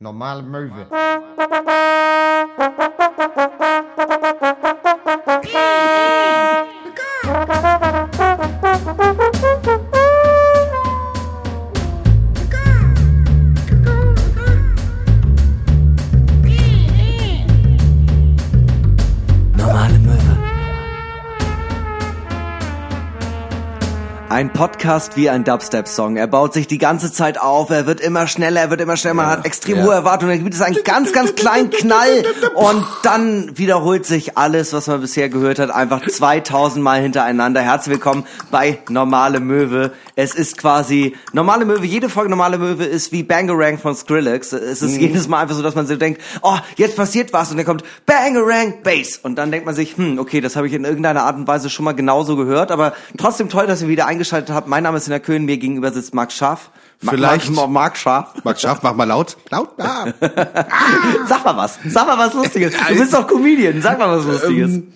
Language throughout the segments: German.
Normale Möwe. Ein Podcast wie ein Dubstep-Song. Er baut sich die ganze Zeit auf, er wird immer schneller, er wird immer schneller, man hat extrem ja. hohe Erwartungen, dann gibt es einen ganz, ganz kleinen Knall und dann wiederholt sich alles, was man bisher gehört hat, einfach 2000 Mal hintereinander. Herzlich willkommen bei Normale Möwe. Es ist quasi, Normale Möwe, jede Folge Normale Möwe ist wie Bangarang von Skrillex. Es ist jedes Mal einfach so, dass man so denkt, oh, jetzt passiert was und dann kommt Bangarang Bass und dann denkt man sich, hm, okay, das habe ich in irgendeiner Art und Weise schon mal genauso gehört, aber trotzdem toll, dass ihr wieder eingeschaltet habt. Mein Name ist Sina Köhn, mir gegenüber sitzt Marc Scharf. Ma- Vielleicht- Marc, Marc Scharf. Max Schaff, mach mal laut. Laut. Ah. Sag mal was. Sag mal was Lustiges. Du bist doch Comedian. Sag mal was Lustiges. Ähm,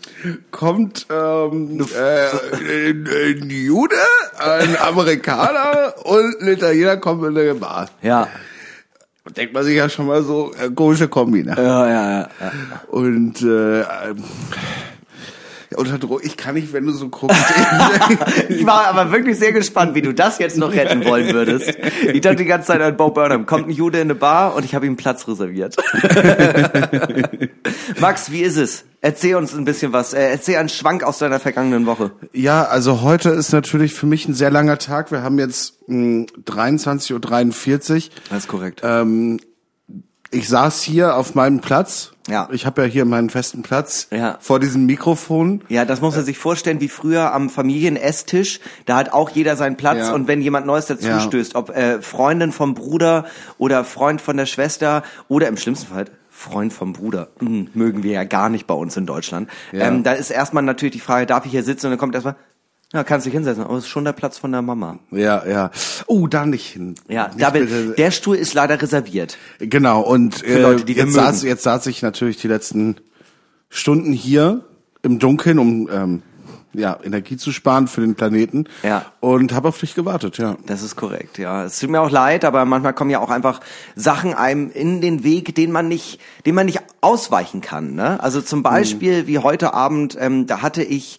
kommt ähm, äh, ein, Jude, ein Amerikaner und ein Italiener kommen in eine Bar. ja. Denkt man sich ja schon mal so, äh, komische Kombi, ne? Ja, ja, ja. ja. Und äh, ähm, unter Druck, ich kann nicht, wenn du so guckst. Ich war aber wirklich sehr gespannt, wie du das jetzt noch retten wollen würdest. Ich dachte die ganze Zeit an Bo Burnham. Kommt ein Jude in eine Bar und ich habe ihm Platz reserviert. Max, wie ist es? Erzähl uns ein bisschen was. Äh, Erzähl einen Schwank aus deiner vergangenen Woche. ja, also heute ist natürlich für mich ein sehr langer Tag. Wir haben jetzt mh, 23.43 Uhr. Das ist korrekt. Ähm, ich saß hier auf meinem Platz. Ja. Ich habe ja hier meinen festen Platz Ja. vor diesem Mikrofon. Ja, das muss man sich vorstellen, wie früher am Familienesstisch. Da hat auch jeder seinen Platz Ja. und wenn jemand Neues dazu Ja. stößt, ob äh, Freundin vom Bruder oder Freund von der Schwester oder im schlimmsten Fall Freund vom Bruder, hm, mögen wir ja gar nicht bei uns in Deutschland. Ja. Ähm, da ist erstmal natürlich die Frage, darf ich hier sitzen? Und dann kommt erstmal, ja, kannst dich hinsetzen, aber es ist schon der Platz von der Mama. Ja, ja. Oh, da nicht hin. Ja, nicht David, bitte. der Stuhl ist leider reserviert. Genau, und äh, Leute, jetzt, mögen. saß, jetzt saß ich natürlich die letzten Stunden hier im Dunkeln, um ähm, ja, Energie zu sparen für den Planeten. Ja. Und habe auf dich gewartet, ja. Das ist korrekt, ja. Es tut mir auch leid, aber manchmal kommen ja auch einfach Sachen einem in den Weg, den man nicht, den man nicht ausweichen kann. Ne? Also zum Beispiel wie heute Abend, ähm, da hatte ich-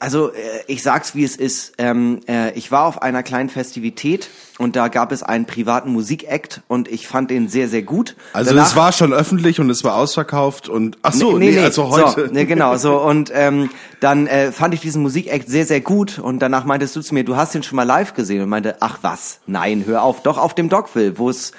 also äh, ich sag's wie es ist. Ähm, äh, ich war auf einer kleinen Festivität und da gab es einen privaten Musikakt und ich fand den sehr sehr gut. Also Danach- es war schon öffentlich und es war ausverkauft und ach so, Nee, nee, nee, also heute. So, nee, genau, so. Und ähm, dann äh, fand ich diesen Musikakt sehr, sehr gut. Und danach meintest du zu mir, du hast ihn schon mal live gesehen. Und meinte, ach was, nein, hör auf, doch auf dem Dogville, wo es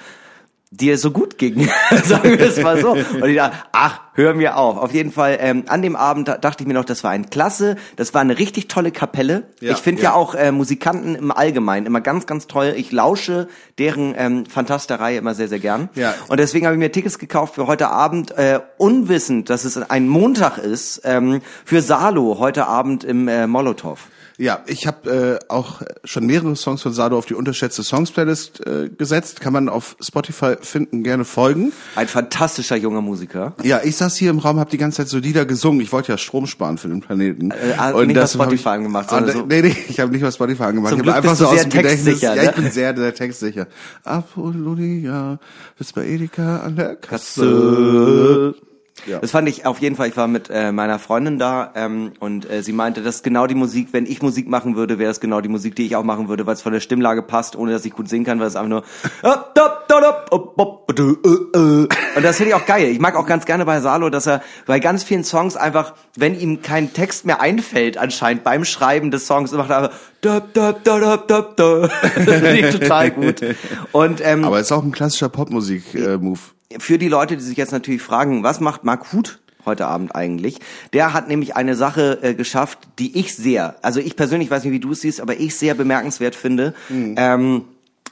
dir so gut ging. Sagen wir es mal so. Und ich dachte, ach, hör mir auf. Auf jeden Fall, ähm, an dem Abend da- dachte ich mir noch, das war ein Klasse, das war eine richtig tolle Kapelle. Ja, ich finde ja. ja. auch äh, Musikanten im Allgemeinen immer ganz, ganz toll. Ich lausche deren ähm, Fantasterei immer sehr, sehr gern. Ja. Und deswegen habe ich mir Tickets gekauft für heute Abend, äh, unwissend, dass es ein Montag ist, ähm, für Salo heute Abend im äh, Molotow. Ja, ich habe äh, auch schon mehrere Songs von Sado auf die unterschätzte Songs Playlist äh, gesetzt. Kann man auf Spotify finden, gerne folgen. Ein fantastischer junger Musiker. Ja, ich saß hier im Raum, habe die ganze Zeit so Lieder gesungen. Ich wollte ja Strom sparen für den Planeten. Äh, hat nicht hab Spotify angemacht, Ah, sondern so- nee, nee, ich habe nicht was Spotify angemacht. Zum ich habe einfach bist so aus dem Gedächtnis. textsicher, Ja, ne? ich bin sehr, sehr textsicher. Apollonia, das bei Edeka an der Kasse. Kasse. Ja. Das fand ich auf jeden Fall, ich war mit äh, meiner Freundin da ähm, und äh, sie meinte, das ist genau die Musik, wenn ich Musik machen würde, wäre es genau die Musik, die ich auch machen würde, weil es von der Stimmlage passt, ohne dass ich gut singen kann, weil es einfach nur und das finde ich auch geil. Ich mag auch ganz gerne bei Salo, dass er bei ganz vielen Songs einfach, wenn ihm kein Text mehr einfällt, anscheinend beim Schreiben des Songs, macht er einfach dab, dab, dab, dab, dab, dab. Das total gut. Und ähm, Aber es ist auch ein klassischer Popmusik-Move. Für die Leute, die sich jetzt natürlich fragen, was macht Mark Huth heute Abend eigentlich? Der hat nämlich eine Sache äh, geschafft, die ich sehr, also ich persönlich weiß nicht, wie du es siehst, aber ich sehr bemerkenswert finde. Ähm,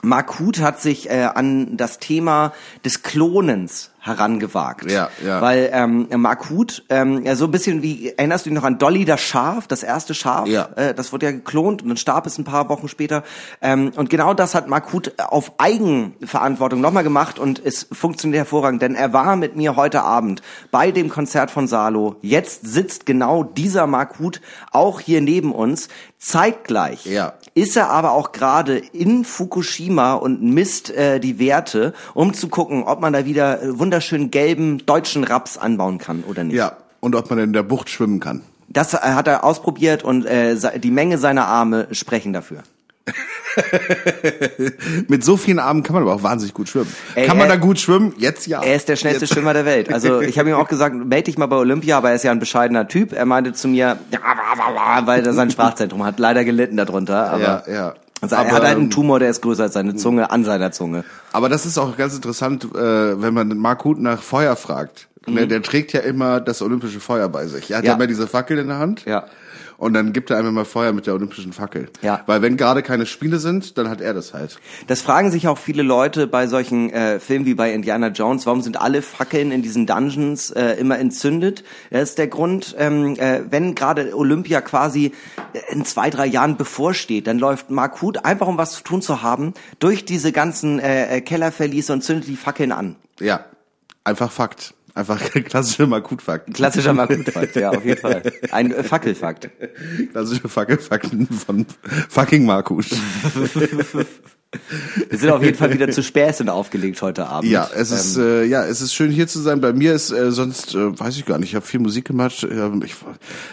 Mark Huth hat sich äh, an das Thema des Klonens herangewagt. Ja, ja. Weil ähm, Mark Huth, ähm, ja, so ein bisschen wie, erinnerst du dich noch an Dolly das Schaf, das erste Schaf? Ja. Äh, das wurde ja geklont und dann starb es ein paar Wochen später. Ähm, und genau das hat Mark Huth auf Eigenverantwortung nochmal gemacht und es funktioniert hervorragend, denn er war mit mir heute Abend bei dem Konzert von Salo. Jetzt sitzt genau dieser Mark Huth auch hier neben uns, zeitgleich Ja. Ist er aber auch gerade in Fukushima und misst äh, die Werte, um zu gucken, ob man da wieder äh, wunderschönen gelben deutschen Raps anbauen kann oder nicht. Ja, und ob man in der Bucht schwimmen kann. Das hat er ausprobiert und äh, die Menge seiner Arme sprechen dafür. Mit so vielen Armen kann man aber auch wahnsinnig gut schwimmen. Ey, kann man er- da gut schwimmen? Jetzt ja. Er ist der schnellste Jetzt. Schwimmer der Welt. Also ich habe ihm auch gesagt, melde dich mal bei Olympia, aber er ist ja ein bescheidener Typ. Er meinte zu mir, ja, weil er sein Sprachzentrum hat leider gelitten darunter. Aber Ja, ja. Also er Aber, hat halt einen ähm, Tumor, der ist größer als seine Zunge, an seiner Zunge. Aber das ist auch ganz interessant, äh, wenn man Mark Huth nach Feuer fragt. Ne, der trägt ja immer das olympische Feuer bei sich. Er hat ja, Mhm. Ja. immer diese Fackel in der Hand. Ja. Und dann gibt er einem mal Feuer mit der olympischen Fackel. Ja. Weil wenn gerade keine Spiele sind, dann hat er das halt. Das fragen sich auch viele Leute bei solchen äh, Filmen wie bei Indiana Jones. Warum sind alle Fackeln in diesen Dungeons äh, immer entzündet? Das ist der Grund, ähm, äh, wenn gerade Olympia quasi in zwei, drei Jahren bevorsteht, dann läuft Mark Huth, einfach um was zu tun zu haben, durch diese ganzen äh, äh, Kellerverliese und zündet die Fackeln an. Ja. Einfach Fakt. Einfach klassische Mark Huth-Fakt. Klassischer Mark Huth-Fakt, ja, auf jeden Fall. Ein äh, Fackelfakt. Klassische Fackelfakten von fucking Mark Huth. Wir sind auf jeden Fall wieder zu Späßen aufgelegt heute Abend. Ja, es ist Ähm, äh, ja, es ist schön hier zu sein. Bei mir ist äh, sonst äh, weiß ich gar nicht. Ich habe viel Musik gemacht. Ähm, ich,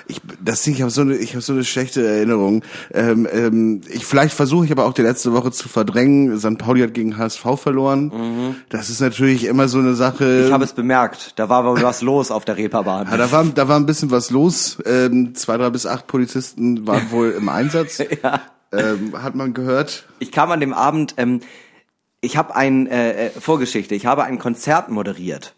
ich, das Ding, ich habe so eine, ich habe so eine schlechte Erinnerung. Ähm, ähm, ich vielleicht versuche ich aber auch die letzte Woche zu verdrängen. St. Pauli hat gegen HSV verloren. Das ist natürlich immer so eine Sache. Mhm. ich habe es bemerkt. Da war wohl was los auf der Reeperbahn. ja, da war, da war ein bisschen was los. Ähm, zwei, drei bis acht Polizisten waren wohl im Einsatz. Ja. Ähm, hat man gehört. Ich kam an dem Abend, ähm, ich habe ein äh, äh, Vorgeschichte, ich habe ein Konzert moderiert.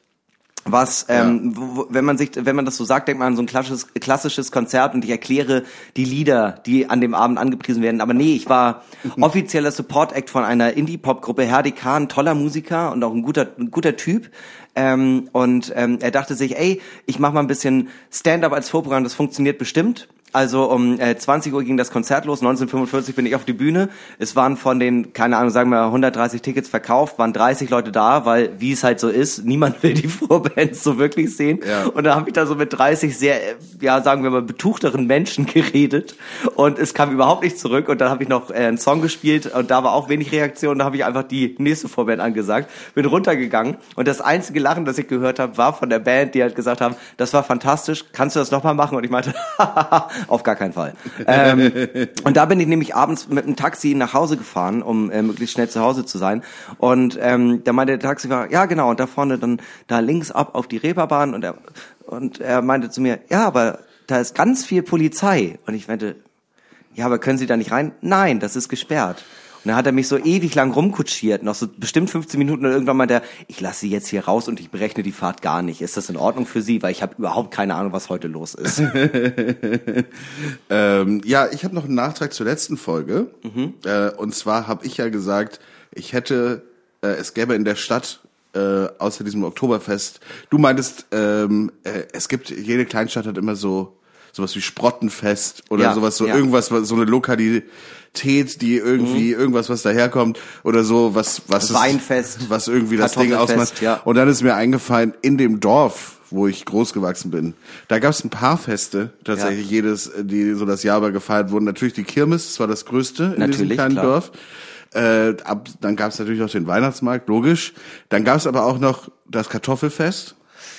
Was, ähm, wo, wo- wenn man sich, wenn man das so sagt, denkt man an so ein klassisches, klassisches Konzert und ich erkläre die Lieder, die an dem Abend angepriesen werden. Aber nee, ich war offizieller Support-Act von einer Indie-Pop-Gruppe. Herdi Kahn, toller Musiker und auch ein guter, ein guter Typ. Ähm, und ähm, er dachte sich, ey, ich mache mal ein bisschen Stand-up als Vorprogramm, das funktioniert bestimmt. Also um äh, 20 Uhr ging das Konzert los, 1945 bin ich auf die Bühne. Es waren von den, keine Ahnung, sagen wir 130 Tickets verkauft, waren 30 Leute da, weil wie es halt so ist, niemand will die Vorbands so wirklich sehen. Ja. Und da habe ich da so mit 30 sehr, äh, ja sagen wir mal, betuchteren Menschen geredet und es kam überhaupt nicht zurück und dann habe ich noch äh, einen Song gespielt und da war auch wenig Reaktion, da habe ich einfach die nächste Vorband angesagt, bin runtergegangen und das einzige Lachen, das ich gehört habe, war von der Band, die halt gesagt haben, das war fantastisch, kannst du das nochmal machen? Und ich meinte, auf gar keinen Fall. ähm, und da bin ich nämlich abends mit dem Taxi nach Hause gefahren, um äh, möglichst schnell zu Hause zu sein. Und ähm, da meinte der Taxifahrer, ja genau, und da vorne dann da links ab auf die Reeperbahn und er, und er meinte zu mir, ja, aber da ist ganz viel Polizei. Und ich meinte, ja, aber können Sie da nicht rein? Nein, das ist gesperrt. Und dann hat er mich so ewig lang rumkutschiert, noch so bestimmt 15 Minuten und irgendwann meinte er, ich lasse Sie jetzt hier raus und ich berechne die Fahrt gar nicht. Ist das in Ordnung für Sie? Weil ich habe überhaupt keine Ahnung, was heute los ist. Ähm, ja, ich habe noch einen Nachtrag zur letzten Folge. Mhm. Äh, und zwar habe ich ja gesagt, ich hätte, äh, es gäbe in der Stadt äh, außer diesem Oktoberfest. Du meintest, ähm, äh, es gibt jede Kleinstadt hat immer so sowas wie Sprottenfest oder Ja, sowas so ja. irgendwas was- so eine Lokalität, die irgendwie irgendwas was daherkommt oder so was was es- Mhm. Weinfest, was irgendwie das Ding ausmacht. ja. Und dann ist mir eingefallen, in dem Dorf, wo ich groß gewachsen bin, da gab es ein paar Feste, tatsächlich Ja. jedes, die so das Jahr über gefeiert wurden. Natürlich die Kirmes, das war das Größte in diesem Natürlich, kleinen klar. Dorf. Äh, ab, dann gab es natürlich noch den Weihnachtsmarkt, logisch. Dann gab es aber auch noch das Kartoffelfest.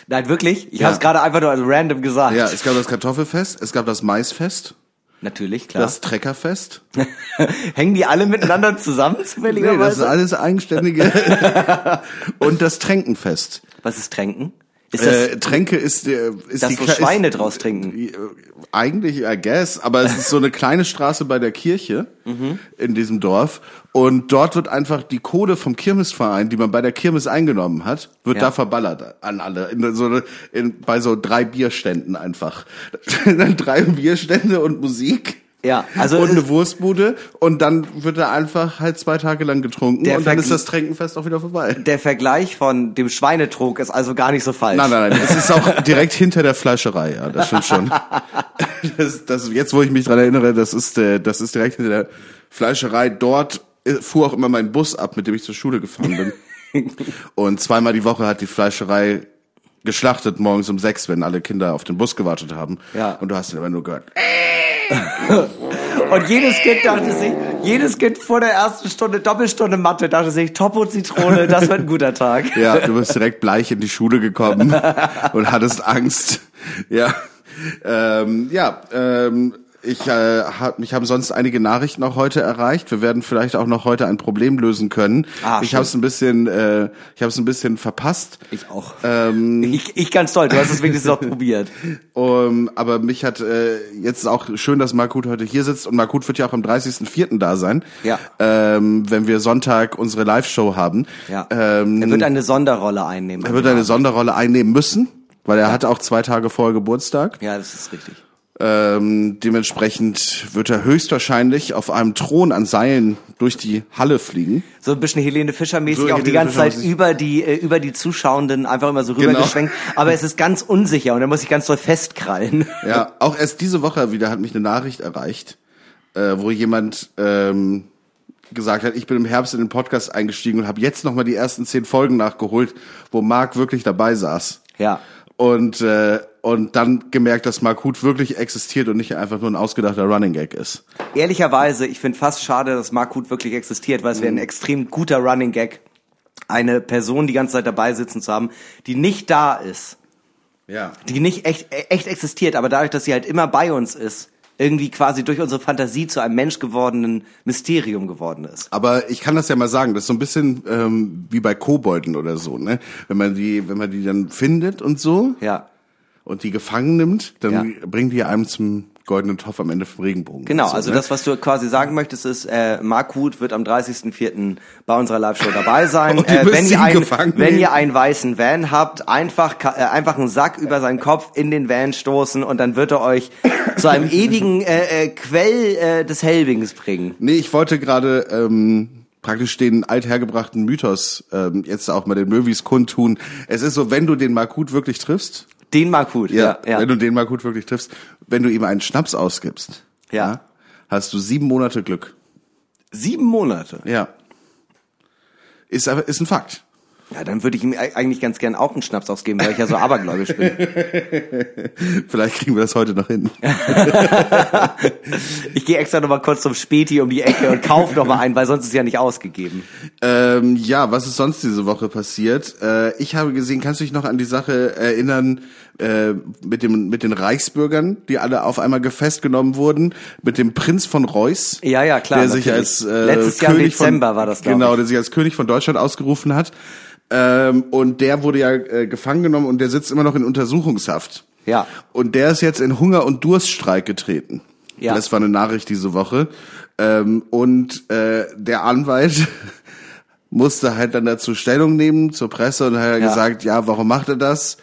Nein, wirklich? Ich Ja. habe es gerade einfach nur als random gesagt. Ja, es gab das Kartoffelfest, es gab das Maisfest, Natürlich, klar. das Treckerfest. Hängen die alle miteinander zusammen, Nee, das ist zufälligerweise? alles eigenständige. Und das Tränkenfest. Was ist Tränken? Ist das, Äh, Tränke ist der ist dass die Kle- Schweine ist, draus trinken? Äh, Eigentlich, I guess, aber es ist so eine kleine Straße bei der Kirche Mhm. in diesem Dorf und dort wird einfach die Kohle vom Kirmesverein, die man bei der Kirmes eingenommen hat, wird Ja. da verballert an alle in so in, bei so drei Bierständen einfach. Drei Bierstände und Musik. Ja, also und eine Wurstbude und dann wird da einfach halt zwei Tage lang getrunken und dann ist das Tränkenfest auch wieder vorbei. der Vergleich von dem Schweinetrog ist also gar nicht so falsch. Nein, nein, nein. Es ist auch direkt hinter der Fleischerei, ja, das stimmt schon. Das, das, jetzt, wo ich mich dran erinnere, das ist, äh, das ist direkt hinter der Fleischerei. Dort äh, fuhr auch immer mein Bus ab, mit dem ich zur Schule gefahren bin. Und zweimal die Woche hat die Fleischerei geschlachtet morgens um sechs, wenn alle Kinder auf den Bus gewartet haben. Ja. Und du hast dann immer nur gehört. Und jedes Kind dachte sich, jedes Kind vor der ersten Stunde, Doppelstunde Mathe, dachte sich, Topo Zitrone, das wird ein guter Tag. Ja, du bist direkt bleich in die Schule gekommen und hattest Angst. Ja, ähm, ja, ähm, ich äh, hab, mich haben sonst einige Nachrichten auch heute erreicht. Wir werden vielleicht auch noch heute ein Problem lösen können. Ah, ich habe es ein bisschen, äh, ich habe es ein bisschen verpasst. Ich auch. Ähm, Ich, ich ganz toll, du hast es wenigstens noch probiert. um, aber mich hat äh, jetzt auch schön, dass Markut heute hier sitzt und Markut wird ja auch am 30.04. da sein. Ja. Ähm, wenn wir Sonntag unsere Live-Show haben. Ja. Ähm, er wird eine Sonderrolle einnehmen. er wird eine Sonderrolle einnehmen müssen, weil er hatte auch zwei Tage vorher Geburtstag. ja, das ist richtig. Ähm, dementsprechend wird er höchstwahrscheinlich auf einem Thron an Seilen durch die Halle fliegen. So ein bisschen Helene Fischer-mäßig, So auch die Helene ganze Zeit über die, äh, über die Zuschauenden einfach immer so Genau. rübergeschwenkt. Aber es ist ganz unsicher und er muss sich ganz doll festkrallen. Ja, auch erst diese Woche wieder hat mich eine Nachricht erreicht, äh, wo jemand ähm, gesagt hat, ich bin im Herbst in den Podcast eingestiegen und habe jetzt nochmal die ersten zehn Folgen nachgeholt, wo Marc wirklich dabei saß. Ja. Und, äh, und dann gemerkt, dass Mark Huth wirklich existiert und nicht einfach nur ein ausgedachter Running Gag ist. Ehrlicherweise, ich finde fast schade, dass Mark Huth wirklich existiert, weil es wäre Mhm. ein extrem guter Running Gag, eine Person die ganze Zeit dabei sitzen zu haben, die nicht da ist, Ja. die nicht echt, echt existiert, aber dadurch, dass sie halt immer bei uns ist, irgendwie quasi durch unsere Fantasie zu einem Mensch gewordenen Mysterium geworden ist. Aber ich kann das ja mal sagen, das ist so ein bisschen ähm, wie bei Kobolden oder so, ne? Wenn man die, wenn man die dann findet und so Ja. und die gefangen nimmt, dann Ja. bringen die einem zum goldenen Topf am Ende vom Regenbogen. Genau, so, also ne? das, was du quasi sagen möchtest, ist, äh, Mark Huth wird am 30.04. bei unserer Live-Show dabei sein. Und ihr Äh, wenn, ihr einen, gefangen wenn ihr einen weißen Van habt, einfach, äh, einfach einen Sack über seinen Kopf in den Van stoßen und dann wird er euch zu einem ewigen äh, äh, Quell äh, des Helbings bringen. Nee, ich wollte gerade ähm, praktisch den althergebrachten Mythos ähm, jetzt auch mal den Möwis kundtun. Es ist so, wenn du den Markut wirklich triffst, Den Mark Huth, ja. ja, wenn du den Markut wirklich triffst, wenn du ihm einen Schnaps ausgibst, Ja. hast du sieben Monate Glück. Sieben Monate. Ja. Ist aber ist ein Fakt. Ja, dann würde ich ihm eigentlich ganz gern auch einen Schnaps ausgeben, weil ich ja so abergläubisch bin. Vielleicht kriegen wir das heute noch hin. Ich gehe extra noch mal kurz zum Späti um die Ecke und kaufe noch mal einen, weil sonst ist es ja nicht ausgegeben. Ähm, ja, was ist sonst diese Woche passiert? Äh, ich habe gesehen, kannst du dich noch an die Sache erinnern äh, mit dem mit den Reichsbürgern, die alle auf einmal festgenommen wurden, mit dem Prinz von Reuß, Ja, ja, klar, der sich natürlich. als äh, Letztes Jahr im König Dezember von, war das, genau, der sich als König von Deutschland ausgerufen hat. Ähm, und der wurde ja äh, gefangen genommen und der sitzt immer noch in Untersuchungshaft. Ja. Und der ist jetzt in Hunger- und Durststreik getreten. Ja. Das war eine Nachricht diese Woche. Ähm, und äh, der Anwalt musste halt dann dazu Stellung nehmen zur Presse und hat Ja. gesagt, ja, warum macht er das?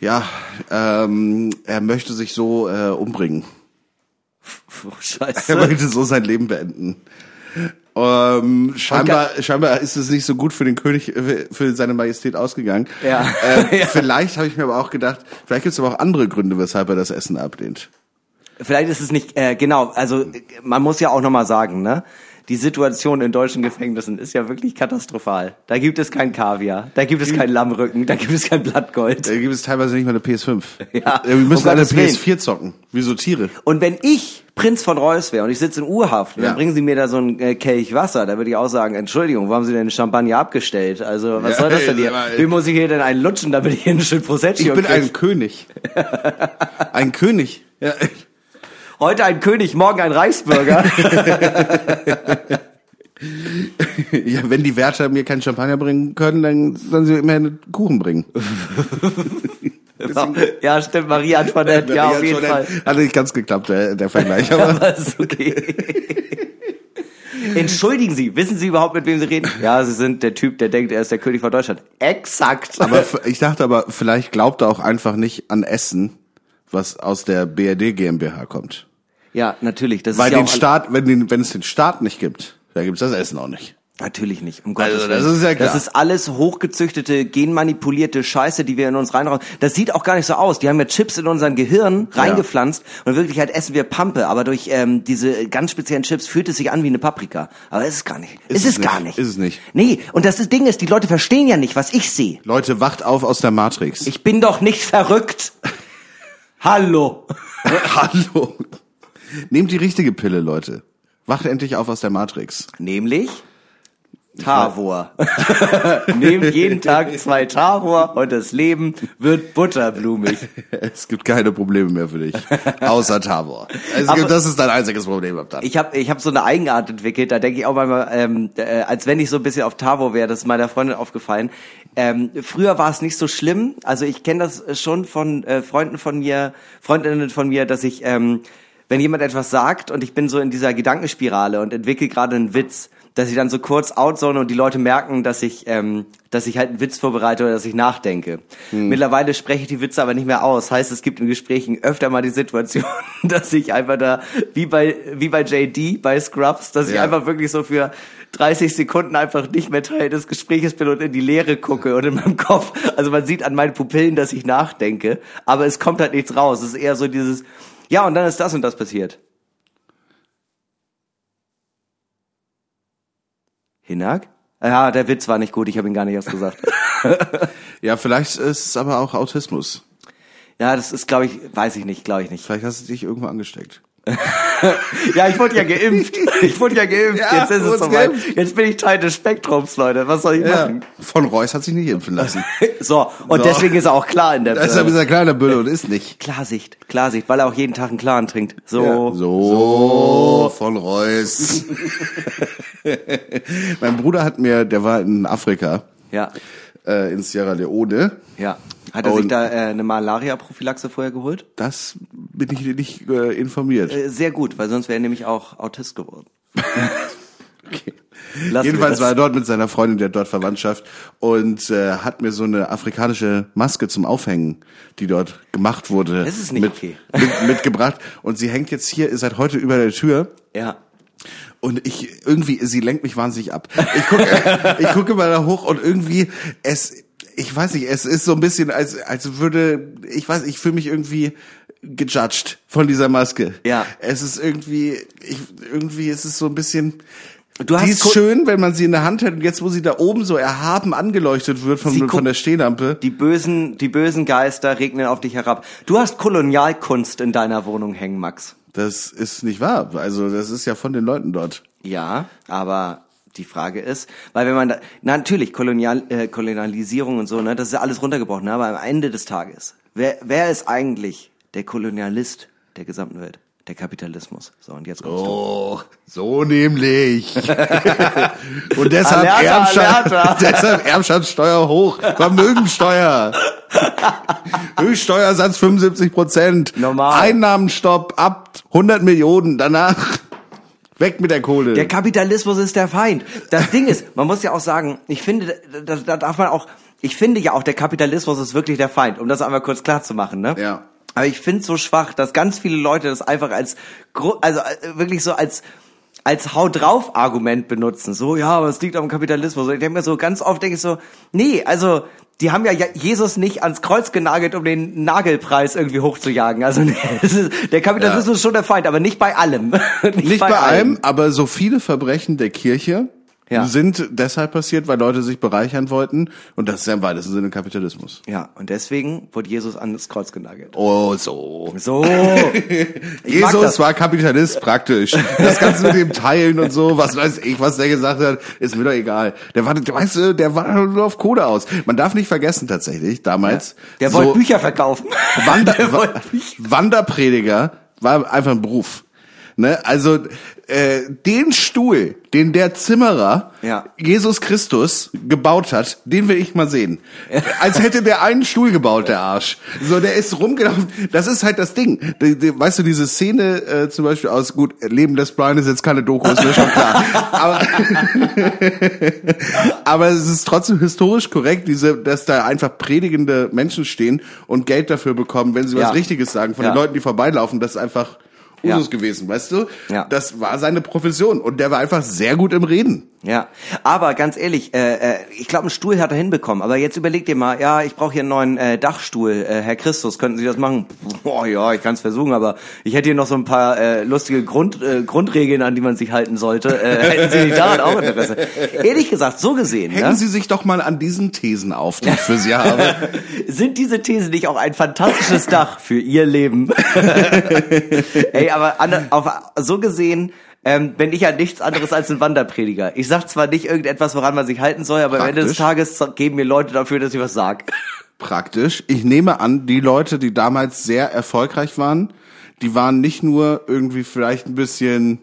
Ja, ähm, er möchte sich so äh, umbringen. Oh, Er scheiße. möchte so sein Leben beenden. Ähm, scheinbar, scheinbar ist es nicht so gut für den König, äh, für seine Majestät ausgegangen. Ja. Äh, Ja. Vielleicht habe ich mir aber auch gedacht, vielleicht gibt es aber auch andere Gründe, weshalb er das Essen ablehnt. Vielleicht ist es nicht, äh, genau, also man muss ja auch nochmal sagen, ne? Die Situation in deutschen Gefängnissen ist ja wirklich katastrophal. Da gibt es kein Kaviar, da gibt es kein Lammrücken, da gibt es kein Blattgold. Da gibt es teilweise nicht mal eine PS5. Ja, Wir müssen um Willen. PS4 zocken. Wie so Tiere. Und wenn ich Prinz von Reuß wäre und ich sitze in Urhaft und Ja. dann bringen sie mir da so einen äh, Kelch Wasser, da würde ich auch sagen, Entschuldigung, wo haben sie denn den Champagner abgestellt? Also was Ja, soll das denn hier? Wie muss ich hier denn einen lutschen, damit ich hier einen schönen Prosecco Ich bin krieg? ein König. ein König. Ja. Heute ein König, morgen ein Reichsbürger. ja, wenn die Wärter mir keinen Champagner bringen können, dann sollen sie mir immerhin einen Kuchen bringen. ja, stimmt, Marie Antoinette, ja, auf jeden Fall. Hat nicht ganz geklappt, der, der Vergleich. Aber Aber ist okay. Entschuldigen Sie, wissen Sie überhaupt, mit wem Sie reden? Ja, Sie sind der Typ, der denkt, er ist der König von Deutschland. Exakt. Aber ich dachte aber, vielleicht glaubt er auch einfach nicht an Essen, was aus der BRD GmbH kommt. Ja, natürlich. Das Weil ist ja den Staat, wenn, den, wenn es den Staat nicht gibt, dann gibt's das Essen auch nicht. Natürlich nicht, um Also, Gottes das Willen. ist ja klar. Das ist alles hochgezüchtete, genmanipulierte Scheiße, die wir in uns reinrauen. Das sieht auch gar nicht so aus. Die haben ja Chips in unseren Gehirn reingepflanzt und in Wirklichkeit essen wir Pampe. Aber durch ähm, diese ganz speziellen Chips fühlt es sich an wie eine Paprika. Aber ist es gar nicht. Ist, Ist es es gar nicht. nicht. Ist es nicht. Nee, und das ist- Ding ist, die Leute verstehen ja nicht, was ich sehe. Leute, wacht auf aus der Matrix. Ich bin doch nicht verrückt. Hallo. Hallo. Nehmt die richtige Pille, Leute. Wacht endlich auf aus der Matrix. Nämlich Tavor. Nehmt jeden Tag zwei Tavor und das Leben wird butterblumig. Es gibt keine Probleme mehr für dich. Außer Tavor. Gibt, das ist dein einziges Problem ab dann. Ich habe ich hab so eine Eigenart entwickelt, da denke ich auch manchmal, ähm, äh, als wenn ich so ein bisschen auf Tavor wäre, das ist meiner Freundin aufgefallen. Ähm, früher war es nicht so schlimm, also ich kenne das schon von äh, Freunden von mir, Freundinnen von mir, dass ich, ähm, wenn jemand etwas sagt und ich bin so in dieser Gedankenspirale und entwickle gerade einen Witz, dass ich dann so kurz outzone und die Leute merken, dass ich, ähm, dass ich halt einen Witz vorbereite oder dass ich nachdenke. Mittlerweile spreche ich die Witze aber nicht mehr aus. Heißt, es gibt in Gesprächen öfter mal die Situation, dass ich einfach da, wie bei, wie bei JD, bei Scrubs, dass ich Ja. einfach wirklich so für 30 Sekunden einfach nicht mehr Teil des Gespräches bin und in die Leere gucke und in meinem Kopf. Also man sieht an meinen Pupillen, dass ich nachdenke, aber es kommt halt nichts raus. Es ist eher so dieses, ja, und dann ist das und das passiert. Hinak? Ja, der Witz war nicht gut, ich habe ihn gar nicht erst gesagt. Ja, vielleicht ist es aber auch Autismus. Ja, das ist, glaube ich, weiß ich nicht, glaube ich nicht. Vielleicht hast du dich irgendwo angesteckt. Ja, ich wurde ja geimpft. Ich wurde ja geimpft. Ja, Jetzt ist es soweit. geimpft. Jetzt bin ich Teil des Spektrums, Leute. Was soll ich machen? Von Reus hat sich nicht impfen lassen. So, und So. deswegen ist er auch klar in der Da ist er ein bisschen kleiner Bülle und ist nicht. Klarsicht, Klarsicht, weil er auch jeden Tag einen Klaren trinkt. So. Ja. So, von Reus. mein Bruder hat mir, der war in Afrika, Ja. äh, in Sierra Leone. Ja. Hat er sich Und- da äh, eine Malaria-Prophylaxe vorher geholt? Das bin ich nicht äh, informiert. Äh, sehr gut, weil sonst wäre er nämlich auch Autist geworden. Lassen wir Jedenfalls war er dort mit seiner Freundin, der dort Verwandtschaft und äh, hat mir so eine afrikanische Maske zum Aufhängen, die dort gemacht wurde, Das ist nicht mit, okay. mit, mitgebracht. Und sie hängt jetzt hier seit heute über der Tür. Ja. Und ich irgendwie, sie lenkt mich wahnsinnig ab. Ich gucke, ich gucke mal da hoch und irgendwie es, ich weiß nicht, es ist so ein bisschen, als als würde, ich weiß, ich fühle mich irgendwie gejudged von dieser Maske. Ja. Es ist irgendwie, ich, irgendwie ist es so ein bisschen. Du hast die ist schön, wenn man sie in der Hand hält und jetzt, wo sie da oben so erhaben angeleuchtet wird von, von der Stehlampe. Die bösen, die bösen Geister regnen auf dich herab. Du hast Kolonialkunst in deiner Wohnung hängen, Max. Das ist nicht wahr. Also, das ist ja von den Leuten dort. Ja, aber die Frage ist, weil wenn man da, na, natürlich Kolonial, äh, Kolonialisierung und so, ne, das ist ja alles runtergebrochen, ne, aber am Ende des Tages, wer, wer ist eigentlich der Kolonialist der gesamten Welt? Der Kapitalismus. So, und jetzt kommst du. Oh, so nämlich. Und deshalb, Erbschaft, deshalb Erbschaftssteuer hoch, Vermögensteuer. Höchststeuersatz 75 Prozent. Normal. Einnahmenstopp ab 100 Millionen. Danach weg mit der Kohle. Der Kapitalismus ist der Feind. Das Ding ist, man muss ja auch sagen, ich finde, da, da darf man auch, ich finde ja auch, der Kapitalismus ist wirklich der Feind, um das einmal kurz klar zu machen, ne? Ja. Aber ich finde so schwach, dass ganz viele Leute das einfach als, also äh, wirklich so als, als Hau drauf Argument benutzen. So, ja, aber es liegt am Kapitalismus. Und ich denke mir so, ganz oft denke ich so, nee, also, die haben ja Jesus nicht ans Kreuz genagelt, um den Nagelpreis irgendwie hochzujagen. Also, ist, der Kapitalismus Ja. ist schon der Feind, aber nicht bei allem. Nicht bei allem, aber so viele Verbrechen der Kirche Ja. sind deshalb passiert, weil Leute sich bereichern wollten. Und das ist ja im weitesten Sinne Kapitalismus. Ja, und deswegen wurde Jesus ans Kreuz genagelt. Oh, so. So. Jesus das. war Kapitalist praktisch. Das Ganze mit dem Teilen und so, was weiß ich, was der gesagt hat, ist mir doch egal. Der war, der, weißt du, der war nur auf Kohle aus. Man darf nicht vergessen tatsächlich, damals. Der so wollte Bücher verkaufen. Wander, Der Wa- wollte Bücher. Wanderprediger war einfach ein Beruf. Ne? Also äh, den Stuhl, den der Zimmerer Ja. Jesus Christus gebaut hat, den will ich mal sehen. Als hätte der einen Stuhl gebaut, der Arsch. So, der ist rumgelaufen. Das ist halt das Ding. Weißt du, diese Szene äh, zum Beispiel aus, gut, Leben des Brian ist jetzt keine Doku, ist mir schon klar. Aber, aber es ist trotzdem historisch korrekt, diese, dass da einfach predigende Menschen stehen und Geld dafür bekommen, wenn sie Ja. was Richtiges sagen von Ja. den Leuten, die vorbeilaufen. Das ist einfach Usus Ja. gewesen, weißt du? Ja. Das war seine Profession und der war einfach sehr gut im Reden. Ja, aber ganz ehrlich, äh, äh, ich glaube, einen Stuhl hat er hinbekommen. Aber jetzt überleg dir mal, ja, ich brauche hier einen neuen äh, Dachstuhl. Äh, Herr Christus, könnten Sie das machen? Boah, ja, ich kann es versuchen, aber ich hätte hier noch so ein paar äh, lustige Grund, äh, Grundregeln, an die man sich halten sollte. Äh, hätten Sie nicht daran auch Interesse? Ehrlich gesagt, so gesehen, Hängen ja, Sie sich doch mal an diesen Thesen auf, die ich für Sie habe. sind diese Thesen nicht auch ein fantastisches Dach für Ihr Leben? Ey, Nee, aber an, auf, so gesehen ähm, bin ich ja nichts anderes als ein Wanderprediger. Ich sag zwar nicht irgendetwas, woran man sich halten soll, aber am Ende des Praktisch. Tages geben mir Leute dafür, dass ich was sag. Praktisch. Ich nehme an, die Leute, die damals sehr erfolgreich waren, die waren nicht nur irgendwie vielleicht ein bisschen,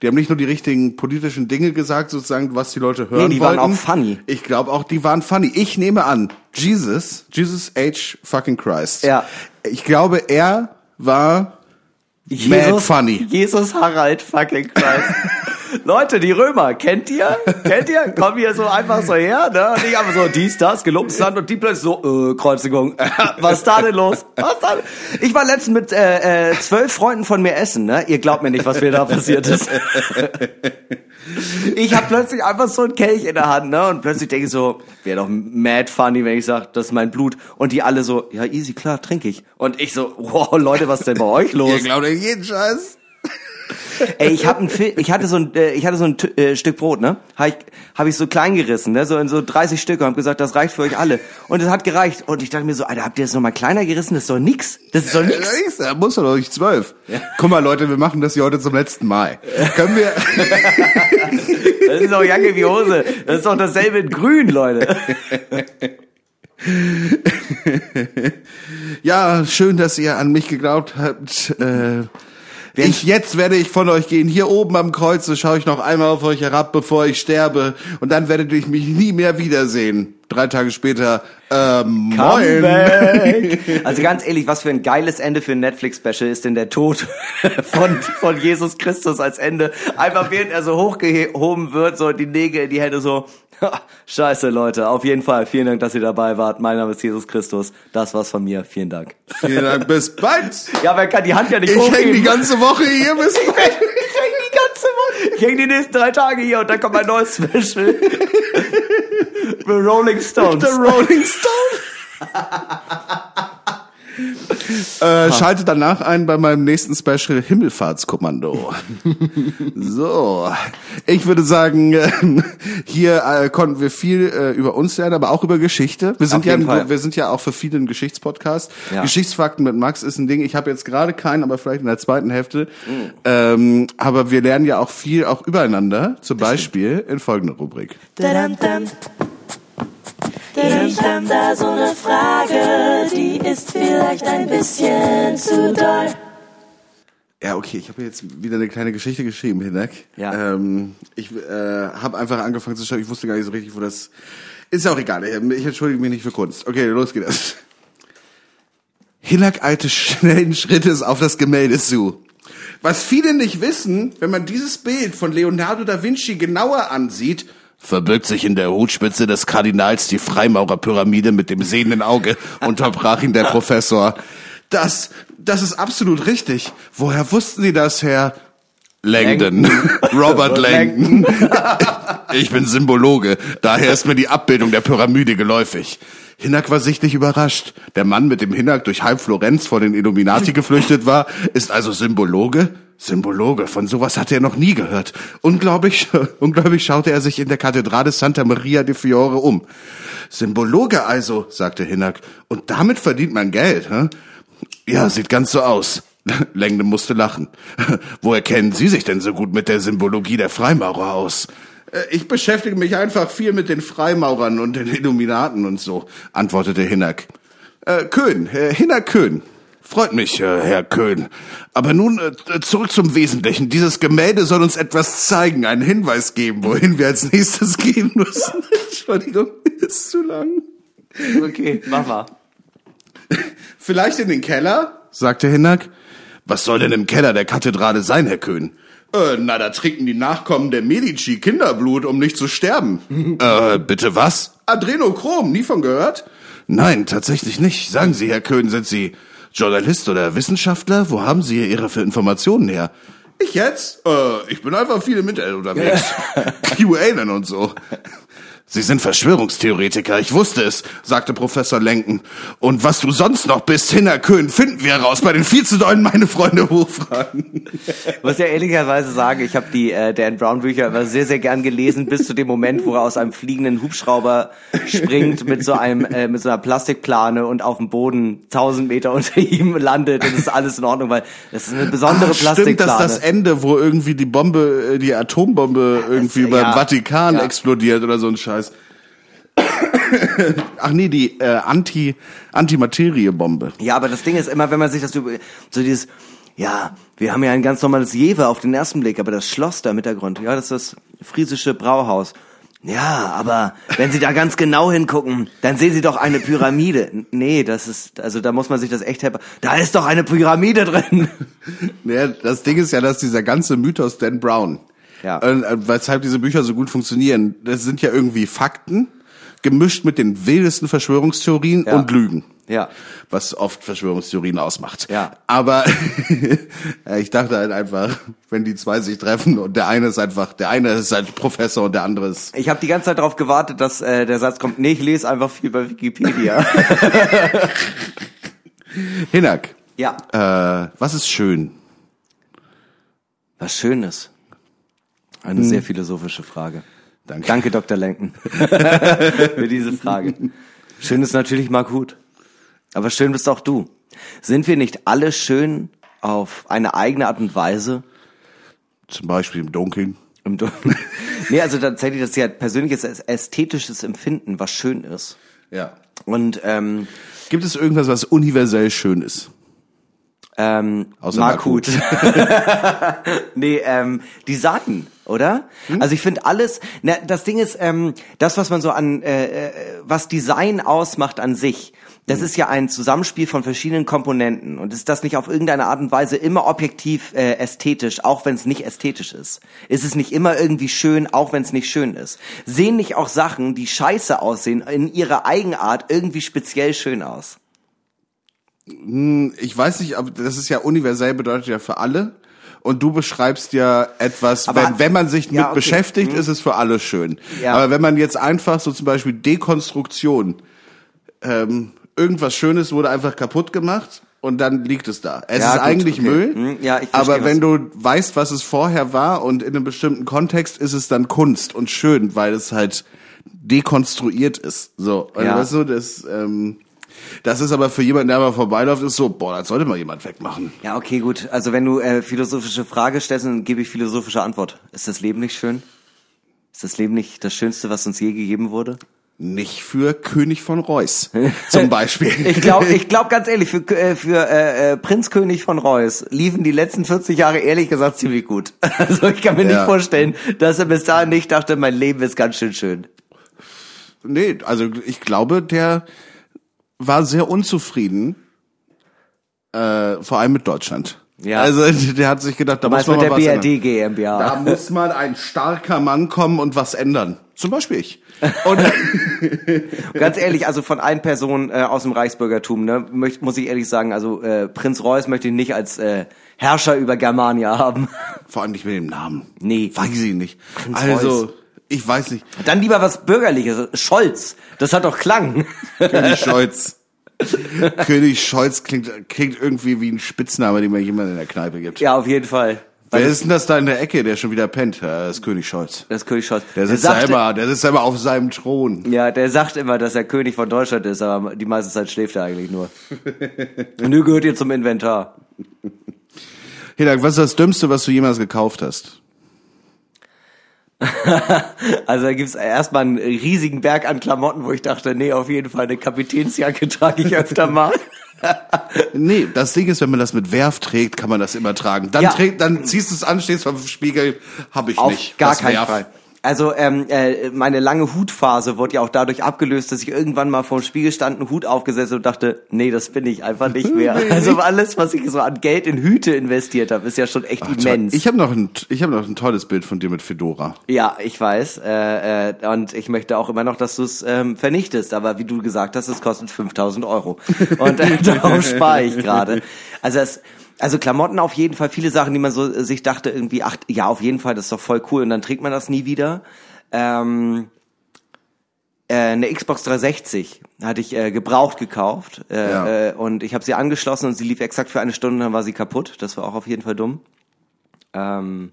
die haben nicht nur die richtigen politischen Dinge gesagt, sozusagen, was die Leute hören Nee, die waren wollten. auch funny. Ich glaube auch, die waren funny. Ich nehme an, Jesus, Jesus H. fucking Christ. Ja. Ich glaube, er war Jesus, funny. Jesus Harald fucking Christ. Leute, die Römer, kennt ihr? Kennt ihr? Kommen hier so einfach so her, ne? Und ich einfach so, dies, das, gelobtes Land und die plötzlich so, äh, Kreuzigung. Was ist da denn los? Was da denn? Ich war letztens mit äh, äh, zwölf Freunden von mir essen, ne? Ihr glaubt mir nicht, was mir da passiert ist. Ich habe plötzlich einfach so einen Kelch in der Hand, ne? Und plötzlich denke ich so, wäre doch mad funny, wenn ich sage, das ist mein Blut. Und die alle so, ja, easy, klar, trinke ich. Und ich so, wow, Leute, was ist denn bei euch los? Ihr glaubt jeden Scheiß. Ey, ich hab ein ich hatte so ein äh, ich hatte so ein T äh, Stück Brot, ne? Habe ich hab ich so klein gerissen, ne? So in so 30 Stücke und hab gesagt, das reicht für euch alle. Und es hat gereicht und ich dachte mir so, Alter, habt ihr das noch mal kleiner gerissen? Das ist doch nix. Das ist doch nix. Ja, Da muss doch nicht zwölf. Guck mal, Leute, wir machen das hier heute zum letzten Mal. Können wir, Das ist doch Jacke wie Hose. Das ist doch dasselbe in grün, Leute. ja, schön, dass ihr an mich geglaubt habt. Äh, ich, jetzt werde ich von euch gehen. Hier oben am Kreuz schaue ich noch einmal auf euch herab, bevor ich sterbe. Und dann werdet ihr mich nie mehr wiedersehen. Drei Tage später, äh, moin. Also ganz ehrlich, was für ein geiles Ende für ein Netflix-Special ist denn der Tod von, von Jesus Christus als Ende. Einfach während er so hochgehoben wird, so die Nägel in die Hände so, scheiße Leute, auf jeden Fall, vielen Dank, dass ihr dabei wart. Mein Name ist Jesus Christus. Das war's von mir. Vielen Dank. Vielen Dank, bis bald. Ja, man kann die Hand ja nicht Ich hochheben. hänge die ganze Woche hier, bis ich häng die ganze Woche. Ich häng die nächsten drei Tage hier und dann kommt ein neues Special. The Rolling Stones. The Rolling Stone. äh, schalte danach ein bei meinem nächsten Special Himmelfahrtskommando. so, ich würde sagen, ähm, hier äh, konnten wir viel äh, über uns lernen, aber auch über Geschichte. Wir sind Auf ja, ein, wir sind ja auch für viele ein Geschichtspodcast. Ja. Geschichtsfakten mit Max ist ein Ding. Ich habe jetzt gerade keinen, aber vielleicht in der zweiten Hälfte. Mhm. Ähm, aber wir lernen ja auch viel auch übereinander. Zum Beispiel in folgender Rubrik. Dadam-dam. Ich hab da so ne Frage, die ist vielleicht ein bisschen zu doll. Ja, okay, ich habe jetzt wieder eine kleine Geschichte geschrieben, Hinak. Ja. Ähm, ich äh, habe einfach angefangen zu schreiben, ich wusste gar nicht so richtig, wo das... Ist auch egal, ich entschuldige mich nicht für Kunst. Okay, los geht das. Hinak eilte schnellen Schrittes auf das Gemälde zu. Was viele nicht wissen, wenn man dieses Bild von Leonardo da Vinci genauer ansieht, verbirgt sich in der Hutspitze des Kardinals die Freimaurerpyramide mit dem sehenden Auge, unterbrach ihn der Professor. Das, das ist absolut richtig. Woher wussten Sie das, Herr Langdon? Robert Langdon. Ich bin Symbologe, daher ist mir die Abbildung der Pyramide geläufig. Hinak war sichtlich überrascht. Der Mann, mit dem Hinak durch halb Florenz vor den Illuminati geflüchtet war, ist also Symbologe? Symbologe, von sowas hatte er noch nie gehört. Unglaublich, unglaublich schaute er sich in der Kathedrale Santa Maria de Fiore um. Symbologe also, sagte Hinak. Und damit verdient man Geld, hä? Ja, sieht ganz so aus. Langdon musste lachen. Woher kennen Sie sich denn so gut mit der Symbologie der Freimaurer aus? Äh, Ich beschäftige mich einfach viel mit den Freimaurern und den Illuminaten und so, antwortete Hinak. Äh, Köhn, äh, Hinak Köhn. Freut mich, äh, Herr Köhn. Aber nun äh, zurück zum Wesentlichen. Dieses Gemälde soll uns etwas zeigen, einen Hinweis geben, wohin wir als nächstes gehen müssen. Entschuldigung, ist zu lang. Okay, mach mal. Vielleicht in den Keller? sagte Hinak. Was soll denn im Keller der Kathedrale sein, Herr Köhn? Äh, na, da trinken die Nachkommen der Medici Kinderblut, um nicht zu sterben. äh, bitte was? Adrenochrom, nie von gehört? Nein, tatsächlich nicht. Sagen Sie, Herr Köhn, sind Sie Journalist oder Wissenschaftler? Wo haben Sie Ihre Informationen her? Ich jetzt? Äh, ich bin einfach viel im Internet unterwegs. QAnon und so. Sie sind Verschwörungstheoretiker, ich wusste es, sagte Professor Lenken. Und was du sonst noch bist, Hinner Köhn, finden wir heraus bei den viel zu dollen meine Freunde hochfragen. Ich muss ja ehrlicherweise sagen, ich habe die äh, Dan Brown Bücher immer sehr, sehr gern gelesen, bis zu dem Moment, wo er aus einem fliegenden Hubschrauber springt mit so einem äh, mit so einer Plastikplane und auf dem Boden 1000 Meter unter ihm landet und es ist alles in Ordnung, weil das ist eine besondere stimmt, Plastikplane. dass das Ende, wo irgendwie die Bombe, äh, die Atombombe irgendwie das- beim ja, Vatikan ja. explodiert oder so ein Scheiß. Ach nee, die äh, Anti Antimateriebombe. Ja, aber das Ding ist immer, wenn man sich das über, so dieses, ja, wir haben ja ein ganz normales Jever auf den ersten Blick, aber das Schloss da im Hintergrund, ja, das ist das friesische Brauhaus. Ja, aber wenn Sie da ganz genau hingucken, dann sehen Sie doch eine Pyramide. Nee, das ist, also da muss man sich das echt helfen. Da ist doch eine Pyramide drin. Ja, das Ding ist ja, dass dieser ganze Mythos Dan Brown, Ja. äh, äh, weshalb diese Bücher so gut funktionieren, das sind ja irgendwie Fakten, gemischt mit den wildesten Verschwörungstheorien Ja. und Lügen. Ja. Was oft Verschwörungstheorien ausmacht. Ja. Aber ja, ich dachte halt einfach, wenn die zwei sich treffen und der eine ist einfach, der eine ist halt Professor und der andere ist. Ich habe die ganze Zeit darauf gewartet, dass äh, der Satz kommt, nee, ich lese einfach viel bei Wikipedia. Hinak, ja. äh, was ist schön? Was Schönes. Eine sehr philosophische Frage. Danke. Danke, Dr. Lenken, für diese Frage. Schön ist natürlich mal gut. Aber schön bist auch du. Sind wir nicht alle schön auf eine eigene Art und Weise? Zum Beispiel im Dunkeln. Im Du- nee, also tatsächlich, das ist ja persönliches ästhetisches Empfinden, was schön ist. Ja. Und ähm, Gibt es irgendwas, was universell schön ist? ähm, Außer Markut. nee, ähm, Design, oder? Also ich finde alles, na, das Ding ist, ähm, das, was man so an, äh, äh, was Design ausmacht an sich, das ist ja ein Zusammenspiel von verschiedenen Komponenten und ist das nicht auf irgendeine Art und Weise immer objektiv äh, ästhetisch, auch wenn es nicht ästhetisch ist? Ist es nicht immer irgendwie schön, auch wenn es nicht schön ist? Sehen nicht auch Sachen, die scheiße aussehen, in ihrer Eigenart irgendwie speziell schön aus? Ich weiß nicht, aber das ist ja universell bedeutet ja für alle. Und du beschreibst ja etwas, Aber- wenn, wenn man sich Ja, mit okay. beschäftigt, ist es für alle schön. Ja. Aber wenn man jetzt einfach so zum Beispiel Dekonstruktion, ähm, irgendwas Schönes wurde einfach kaputt gemacht und dann liegt es da. Es Ja, ist gut, eigentlich okay. Müll, Hm, ja, ich verstehe, aber wenn du weißt, was es vorher war und in einem bestimmten Kontext ist es dann Kunst und schön, weil es halt dekonstruiert ist. So, und Ja. weißt du, das, ähm, das ist aber für jemanden, der mal vorbeiläuft, ist so, boah, das sollte mal jemand wegmachen. Ja, okay, gut. Also wenn du äh, philosophische Frage stellst, dann gebe ich philosophische Antwort. Ist das Leben nicht schön? Ist das Leben nicht das Schönste, was uns je gegeben wurde? Nicht für König von Reuß, zum Beispiel. Ich glaube, ich glaub ganz ehrlich, für, äh, für äh, äh, Prinzkönig von Reuß liefen die letzten 40 Jahre ehrlich gesagt ziemlich gut. Also ich kann mir nicht Ja. vorstellen, dass er bis dahin nicht dachte, mein Leben ist ganz schön schön. Nee, also ich glaube, der war sehr unzufrieden, äh, vor allem mit Deutschland. Ja. Also der hat sich gedacht, da muss man mit der was BRD ändern. GmbH. Da muss mal ein starker Mann kommen und was ändern. Zum Beispiel ich. Und Ganz ehrlich, also von allen Personen äh, aus dem Reichsbürgertum, ne, möcht, muss ich ehrlich sagen, also äh, Prinz Reuß möchte ich nicht als äh, Herrscher über Germania haben. vor allem nicht mit dem Namen. Nee. Weiß ich nicht. Prinz also, Reuß. Ich weiß nicht. Dann lieber was Bürgerliches. Scholz. Das hat doch Klang. König Scholz. König Scholz klingt, klingt irgendwie wie ein Spitzname, den mir jemand in der Kneipe gibt. ja, auf jeden Fall. Wer ist denn das da in der Ecke, der schon wieder pennt? Das ist König Scholz. Das ist König Scholz. Der sitzt der da sagt, immer, der sitzt immer auf seinem Thron. Ja, der sagt immer, dass er König von Deutschland ist, aber die meiste Zeit schläft er eigentlich nur. Nö, gehört ihr zum Inventar. Hinak, was ist das Dümmste, was du jemals gekauft hast? Also da gibt's erstmal einen riesigen Berg an Klamotten, wo ich dachte, nee, auf jeden Fall eine Kapitänsjacke trage ich öfter mal. Nee, das Ding ist, wenn man das mit Werf trägt, kann man das immer tragen. Dann, Ja. trägt, dann ziehst du es an, stehst vor dem Spiegel, hab ich Auf nicht. gar keinen Werf. Fall. Also ähm, äh, meine lange Hutphase wurde ja auch dadurch abgelöst, dass ich irgendwann mal vor dem Spiegel stand, einen Hut aufgesetzt und dachte, nee, das bin ich einfach nicht mehr. Also alles, was ich so an Geld in Hüte investiert habe, ist ja schon echt immens. Ich habe noch, ein, ich hab noch ein tolles Bild von dir mit Fedora. Ja, ich weiß. Äh, äh, und ich möchte auch immer noch, dass du es ähm, vernichtest. Aber wie du gesagt hast, es kostet 5000 Euro. Und äh, darauf spare ich gerade. Also es, also Klamotten auf jeden Fall, viele Sachen, die man so äh, sich dachte irgendwie, ach ja, auf jeden Fall, das ist doch voll cool. Und dann trägt man das nie wieder. Ähm, äh, eine Xbox 360 hatte ich äh, gebraucht gekauft äh, Ja. äh, und ich habe sie angeschlossen und sie lief exakt für eine Stunde, dann war sie kaputt. Das war auch auf jeden Fall dumm. Ähm,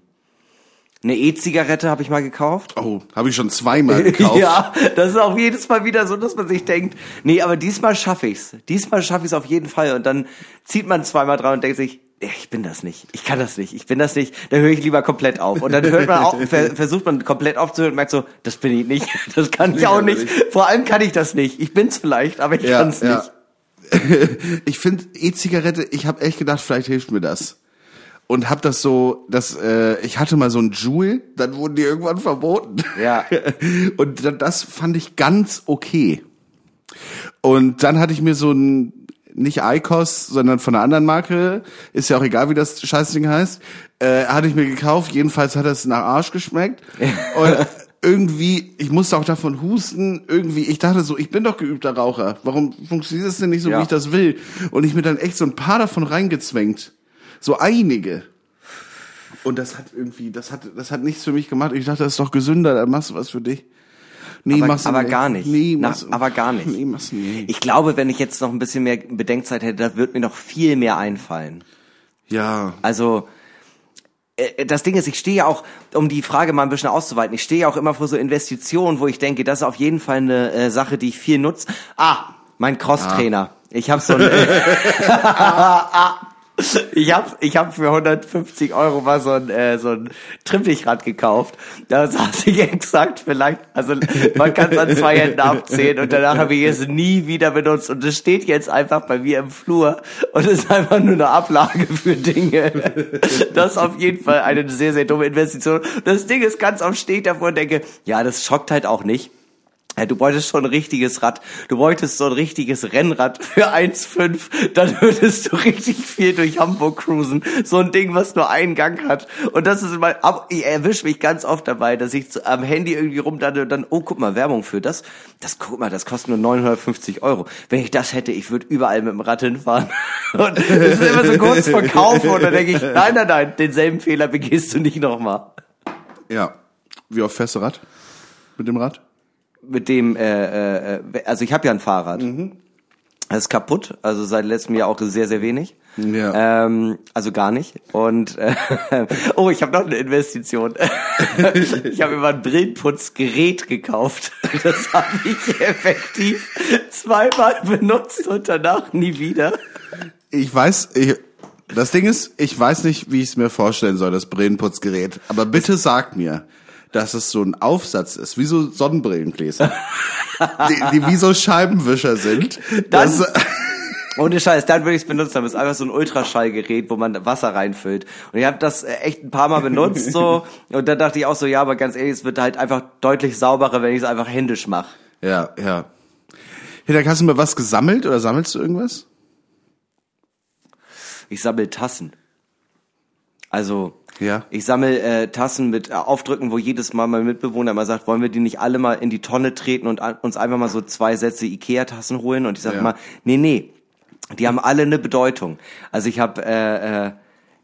eine E-Zigarette habe ich mal gekauft. Oh, habe ich schon zweimal gekauft. Ja, das ist auch jedes Mal wieder so, dass man sich denkt, nee, aber diesmal schaffe ich's. Diesmal schaffe ich's auf jeden Fall. Und dann zieht man zweimal dran und denkt sich, ich bin das nicht, ich kann das nicht, ich bin das nicht, dann höre ich lieber komplett auf. Und dann hört man auch, ver versucht man komplett aufzuhören und merkt so, das bin ich nicht, das kann ich auch nicht. Vor allem kann ich das nicht. Ich bin's vielleicht, aber ich Ja, kann's ja. nicht. ich finde E-Zigarette, ich habe echt gedacht, vielleicht hilft mir das. Und hab das so, das, äh, ich hatte mal so ein Joule, dann wurden die irgendwann verboten. Ja. Und da- das fand ich ganz okay. Und dann hatte ich mir so ein, nicht Icos, sondern von einer anderen Marke, ist ja auch egal, wie das Scheißding heißt, äh, hatte ich mir gekauft. Jedenfalls hat es nach Arsch geschmeckt. Und irgendwie, ich musste auch davon husten, irgendwie, ich dachte so, ich bin doch geübter Raucher. Warum funktioniert das denn nicht so, Ja. wie ich das will? Und ich mir dann echt so ein paar davon reingezwängt. So einige. Und das hat irgendwie, das hat, das hat nichts für mich gemacht. Ich dachte, das ist doch gesünder, dann machst du was für dich. Nee, Aber, machst du aber gar nicht. Nee, Na, machst, aber gar nicht. Nee, machst du nicht. Ich glaube, wenn ich jetzt noch ein bisschen mehr Bedenkzeit hätte, da wird mir noch viel mehr einfallen. ja. Also äh, das Ding ist, ich stehe ja auch, um die Frage mal ein bisschen auszuweiten, ich stehe ja auch immer vor so Investitionen, wo ich denke, das ist auf jeden Fall eine äh, Sache, die ich viel nutze. Ah, mein Crosstrainer. Ich habe so ein, ich habe ich hab für 150 Euro mal so ein äh, so ein Trimmlichtrad gekauft. Da saß ich exakt vielleicht, also man kann es an zwei Händen abzählen und danach habe ich es nie wieder benutzt und es steht jetzt einfach bei mir im Flur und ist einfach nur eine Ablage für Dinge. Das ist auf jeden Fall eine sehr, sehr dumme Investition. Das Ding ist ganz oft steht davor und denke, ja, das schockt halt auch nicht. Du bräuchtest schon ein richtiges Rad. Du bräuchtest so ein richtiges Rennrad für 1,5. Dann würdest du richtig viel durch Hamburg cruisen. So ein Ding, was nur einen Gang hat. Und das ist immer, aber ich erwische mich ganz oft dabei, dass ich am Handy irgendwie rumdande und dann, oh, guck mal, Werbung für das. Das, guck mal, das kostet nur 950 Euro. Wenn ich das hätte, ich würde überall mit dem Rad hinfahren. Und das ist immer so kurz vor Kauf und dann denke ich, nein, nein, nein, denselben Fehler begehst du nicht nochmal. Ja. Wie oft fährst du Rad? Mit dem Rad? Mit dem, äh, äh, also ich habe ja ein Fahrrad. Das ist kaputt, also seit letztem Jahr auch sehr, sehr wenig. Ja. Ähm, also gar nicht. Und äh, oh, ich habe noch eine Investition. ich habe mal ein Brillenputzgerät gekauft. Das habe ich effektiv zweimal benutzt und danach nie wieder. Ich weiß, ich, das Ding ist, ich weiß nicht, wie ich es mir vorstellen soll, das Brillenputzgerät. Aber bitte sag mir, dass es so ein Aufsatz ist, wie so Sonnenbrillengläser, die, die wie so Scheibenwischer sind. Dann- Ohne Scheiß, dann würde ich es benutzen. Das ist einfach so ein Ultraschallgerät, wo man Wasser reinfüllt. Und ich habe das äh, echt ein paar Mal benutzt so. Und dann dachte ich auch so, ja, aber ganz ehrlich, es wird halt einfach deutlich sauberer, wenn ich es einfach händisch mache. ja, ja. Hinak, hast du mal was gesammelt oder sammelst du irgendwas? Ich sammle Tassen. Also, Ja. ich sammle äh, Tassen mit äh, Aufdrücken, wo jedes Mal mein Mitbewohner immer sagt, wollen wir die nicht alle mal in die Tonne treten und an, uns einfach mal so zwei Sätze Ikea-Tassen holen? Und ich sage Ja. immer, nee, nee, die haben alle eine Bedeutung. Also ich habe, äh, äh,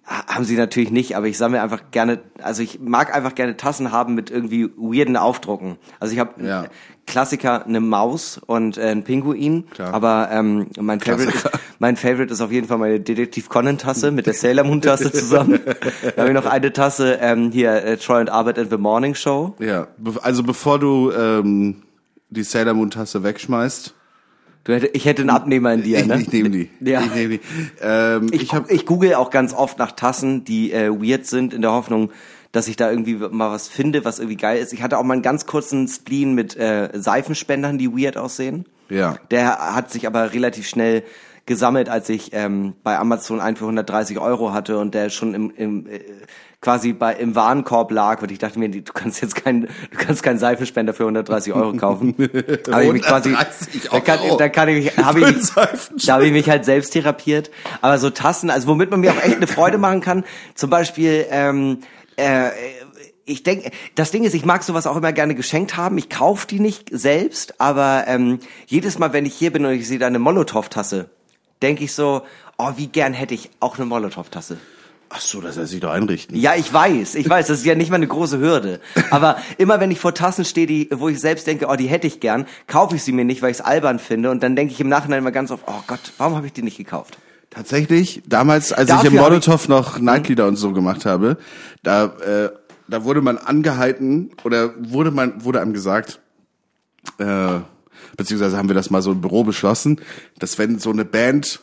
haben sie natürlich nicht, aber ich sammle einfach gerne, also ich mag einfach gerne Tassen haben mit irgendwie weirden Aufdrucken. Also ich habe Ja. Klassiker, eine Maus und äh, ein Pinguin, Klar. aber ähm, mein Favorite, Klassiker. Mein Favorite ist auf jeden Fall meine Detektiv Conan Tasse mit der Sailor Moon Tasse zusammen. Dann habe ich noch eine Tasse ähm, hier äh, Troy and Albert and the Morning Show. Ja. Also bevor du ähm, die Sailor Moon Tasse wegschmeißt, Du hätte, ich hätte einen Abnehmer in dir, ich, ne? ich nehme die. Ja. Ich nehme die. Ähm, Ich, ich habe ich google auch ganz oft nach Tassen, die äh, weird sind, in der Hoffnung, dass ich da irgendwie mal was finde, was irgendwie geil ist. Ich hatte auch mal einen ganz kurzen Spleen mit äh, Seifenspendern, die weird aussehen. Ja. Der hat sich aber relativ schnell gesammelt, als ich ähm, bei Amazon einen für 130 Euro hatte und der schon im, im äh, quasi bei im Warenkorb lag und ich dachte mir, du kannst jetzt keinen, du kannst keinen Seifenspender für 130 Euro kaufen. Habe ich mich quasi, 130 da kann, da kann ich mich, habe ich mich, da habe ich mich halt selbst therapiert. Aber so Tassen, also womit man mir auch echt eine Freude machen kann, zum Beispiel, ähm, äh, ich denke, das Ding ist, ich mag sowas auch immer gerne geschenkt haben. Ich kaufe die nicht selbst, aber ähm, jedes Mal, wenn ich hier bin und ich sehe da eine Molotow-Tasse, denke ich so, oh, wie gern hätte ich auch eine Molotow-Tasse. Ach so, das lässt sich doch einrichten. Ja, ich weiß, ich weiß, das ist ja nicht mal eine große Hürde. Aber immer wenn ich vor Tassen stehe, die, wo ich selbst denke, oh, die hätte ich gern, kaufe ich sie mir nicht, weil ich es albern finde. Und dann denke ich im Nachhinein immer ganz oft, oh Gott, warum habe ich die nicht gekauft? Tatsächlich, damals, als Dafür ich im Molotow noch Nightlieder und so gemacht habe, da, äh, da wurde man angehalten oder wurde man, wurde einem gesagt, äh, beziehungsweise haben wir das mal so im Büro beschlossen, dass wenn so eine Band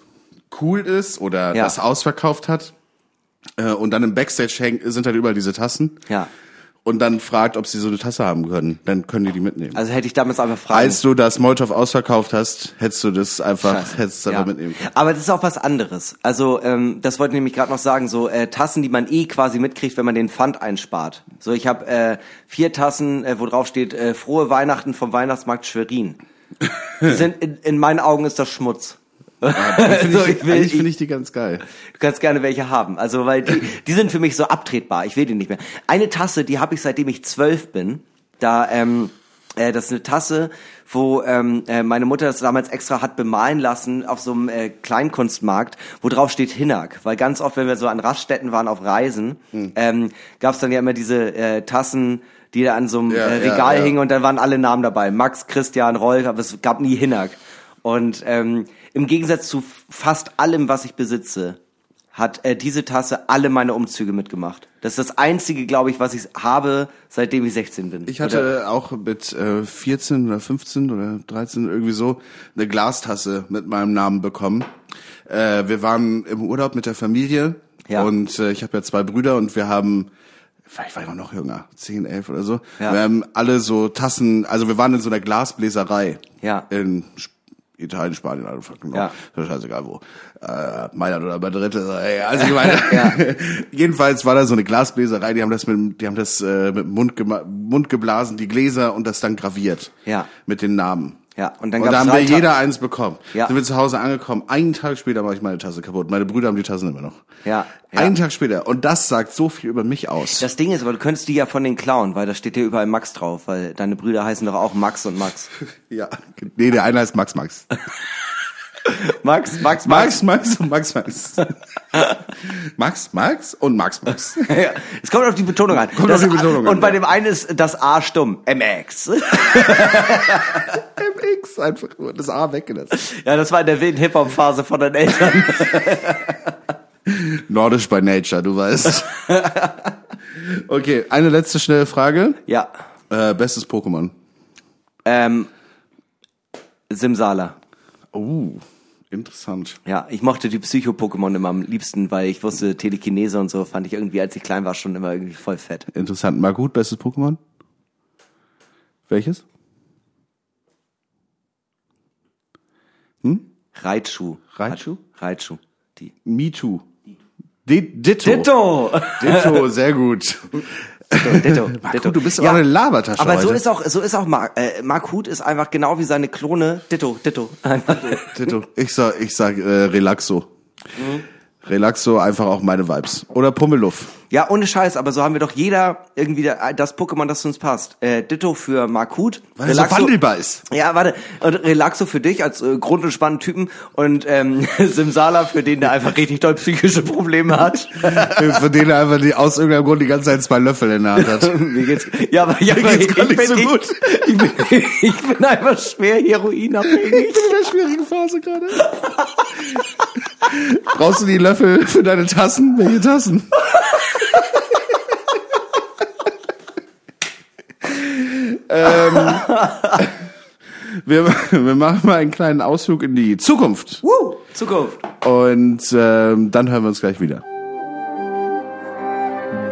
cool ist oder Ja. das ausverkauft hat äh, und dann im Backstage hängt, sind halt überall diese Tassen Ja. und dann fragt, ob sie so eine Tasse haben können, dann können die die mitnehmen. Also hätte ich damals einfach fragen. Als du das Molotow ausverkauft hast, hättest du das einfach, Scheiße. hättest du Ja. einfach mitnehmen können. Aber das ist auch was anderes. Also ähm, das wollte ich nämlich gerade noch sagen, so äh, Tassen, die man eh quasi mitkriegt, wenn man den Pfand einspart. So ich habe äh, vier Tassen, äh, wo drauf steht äh, frohe Weihnachten vom Weihnachtsmarkt Schwerin. Die sind in, in meinen Augen ist das Schmutz. Finde So, ich, ich will- eigentlich finde ich die ganz geil. Du kannst gerne welche haben. Also, weil die, die sind für mich so abtretbar. Ich will die nicht mehr. Eine Tasse, die habe ich seitdem ich zwölf bin. Da, ähm, äh, das ist eine Tasse, wo ähm, äh, meine Mutter das damals extra hat bemalen lassen auf so einem äh, Kleinkunstmarkt, wo drauf steht Hinnack. Weil ganz oft, wenn wir so an Raststätten waren auf Reisen, ähm, gab es dann ja immer diese äh, Tassen, die da an so einem Ja, äh, ja, Regal ja. hingen und dann waren alle Namen dabei. Max, Christian, Rolf, aber es gab nie Hinnack. Und ähm, im Gegensatz zu fast allem, was ich besitze, hat äh, diese Tasse alle meine Umzüge mitgemacht. Das ist das einzige, glaube ich, was ich habe, seitdem ich 16 bin. Ich hatte auch mit äh, 14 oder 15 oder 13 irgendwie so eine Glastasse mit meinem Namen bekommen. Äh, wir waren im Urlaub mit der Familie Ja. und äh, ich habe ja zwei Brüder und wir haben ich war immer noch jünger, 10, 11 oder so. Ja. Wir haben alle so Tassen, also wir waren in so einer Glasbläserei Ja. in Sp- Italien, Spanien, also fuck genau. Ja. Ist mir scheißegal wo. Äh, Mailand oder Madrid, äh, also ich meine, Ja. jedenfalls war da so eine Glasbläserei, die haben das mit, die haben das äh, mit dem Mund, Mund geblasen, die Gläser und das dann graviert. Ja. Mit den Namen. Ja, und dann Und gab's da haben wir jeder eins bekommen. Ja. Sind wir zu Hause angekommen. Einen Tag später mache ich meine Tasse kaputt. Meine Brüder haben die Tassen immer noch. Ja, ja. Einen Tag später. Und das sagt so viel über mich aus. Das Ding ist, aber du könntest die ja von den klauen, weil da steht ja überall Max drauf, weil deine Brüder heißen doch auch Max und Max. ja. Nee, der eine heißt Max Max. Max, Max, Max Max und Max Max. Max Max und Max Max. Ja, es kommt auf die Betonung an. Kommt das auf die Betonung A, an, Und bei ja. dem einen ist das A stumm. MX. MX einfach nur das A weggelassen. ja, das war in der wilden Hip-Hop-Phase von deinen Eltern. Nordisch by Nature, du weißt. okay, eine letzte schnelle Frage. ja. Äh, bestes Pokémon. Ähm, Simsala. Oh, interessant. Ja, ich mochte die Psycho-Pokémon immer am liebsten, weil ich wusste, Telekinese und so fand ich irgendwie, als ich klein war, schon immer irgendwie voll fett. Interessant. Mal gut, bestes Pokémon? Welches? Raichu. Raichu? Raichu. Die. Di- Ditto. Ditto! Ditto, sehr gut. Ditto, Ditto. Du bist aber eine Labertasche Aber so heute. ist auch, so ist auch Mark, äh, Mark Huth ist einfach genau wie seine Klone. Ditto, Ditto. Ditto. Ich sag, ich sag äh, Relaxo. Relaxo, einfach auch meine Vibes. Oder Pummeluff. Ja, ohne Scheiß, aber so haben wir doch jeder irgendwie da- das Pokémon, das zu uns passt. Äh, Ditto für Mark Huth. Weil er so wandelbar ist. Ja, warte. Und Relaxo für dich als äh, grund- und spannenden Typen und ähm, Simsala für den, der einfach richtig doll psychische Probleme hat. Für den er einfach die, aus irgendeinem Grund die ganze Zeit zwei Löffel in der Hand hat. Mir geht's, ja, aber, ja, Mir aber geht's gar nicht so ich, gut. Ich, bin, ich bin einfach schwer heroinabhängig. in der schwierigen Phase gerade. Brauchst du die Löffel für deine Tassen? Welche Tassen? ähm, wir, wir machen mal einen kleinen Ausflug in die Zukunft. Woo, Zukunft. Und ähm, dann hören wir uns gleich wieder.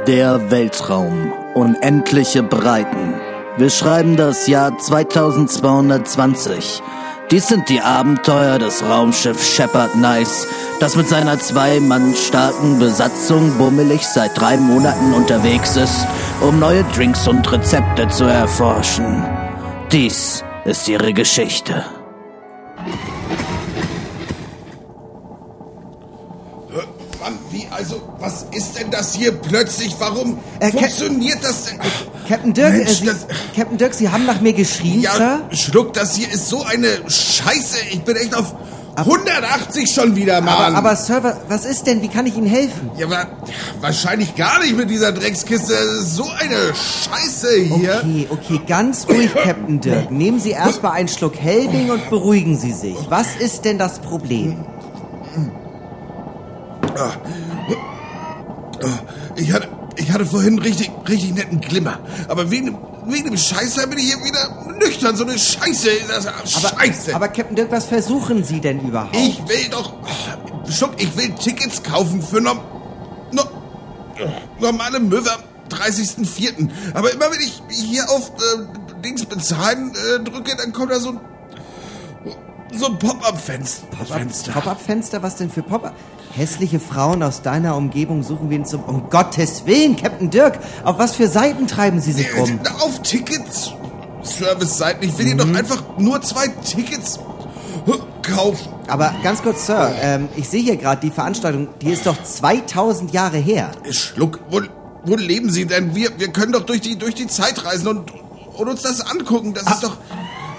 Der Weltraum. Unendliche Breiten. Wir schreiben das Jahr 2220. Dies sind die Abenteuer des Raumschiffs Shepard Nice, das mit seiner zwei Mann starken Besatzung bummelig seit drei Monaten unterwegs ist, um neue Drinks und Rezepte zu erforschen. Dies ist ihre Geschichte. Also, was ist denn das hier plötzlich? Warum Äh, Cap- funktioniert das denn? Captain Dirk, Mensch, äh, Sie, das- Captain Dirk, Sie haben nach mir geschrien, Ja, Sir? Schluck, das hier ist so eine Scheiße. Ich bin echt auf 180 schon wieder, Mann. Aber, aber Sir, wa- was ist denn? Wie kann ich Ihnen helfen? ja, aber wahrscheinlich gar nicht mit dieser Dreckskiste. So eine Scheiße hier. Okay, okay, ganz ruhig, Captain Dirk. Nehmen Sie erstmal einen Schluck Helbing und beruhigen Sie sich. Was ist denn das Problem? Ich hatte, ich hatte vorhin richtig, richtig netten Glimmer. Aber wegen, dem- wegen dem Scheiße bin ich hier wieder nüchtern. So eine Scheiße. Das, Aber, Scheiße. aber Captain Dirk, was versuchen Sie denn überhaupt? ich will doch... Schluck, ich will Tickets kaufen für norm, no, normale Möwe am 30.04. Aber immer wenn ich hier auf äh, Dings bezahlen äh, drücke, dann kommt da so ein... So ein Pop-Up-Fenster. Fenster. Pop-up-Fenster? Was denn für Pop-up? Hässliche Frauen aus deiner Umgebung suchen wen zum... Um Gottes Willen, Captain Dirk! Auf was für Seiten treiben Sie sich rum? Äh, Auf Tickets, Service-Seiten. Ich will dir doch einfach nur zwei Tickets kaufen. Aber ganz kurz, Sir, ähm, ich sehe hier gerade die Veranstaltung, die ist doch 2000 Jahre her. Schluck, wo, wo leben Sie denn? Wir, wir können doch durch die, durch die Zeit reisen und, und uns das angucken. Das ist doch...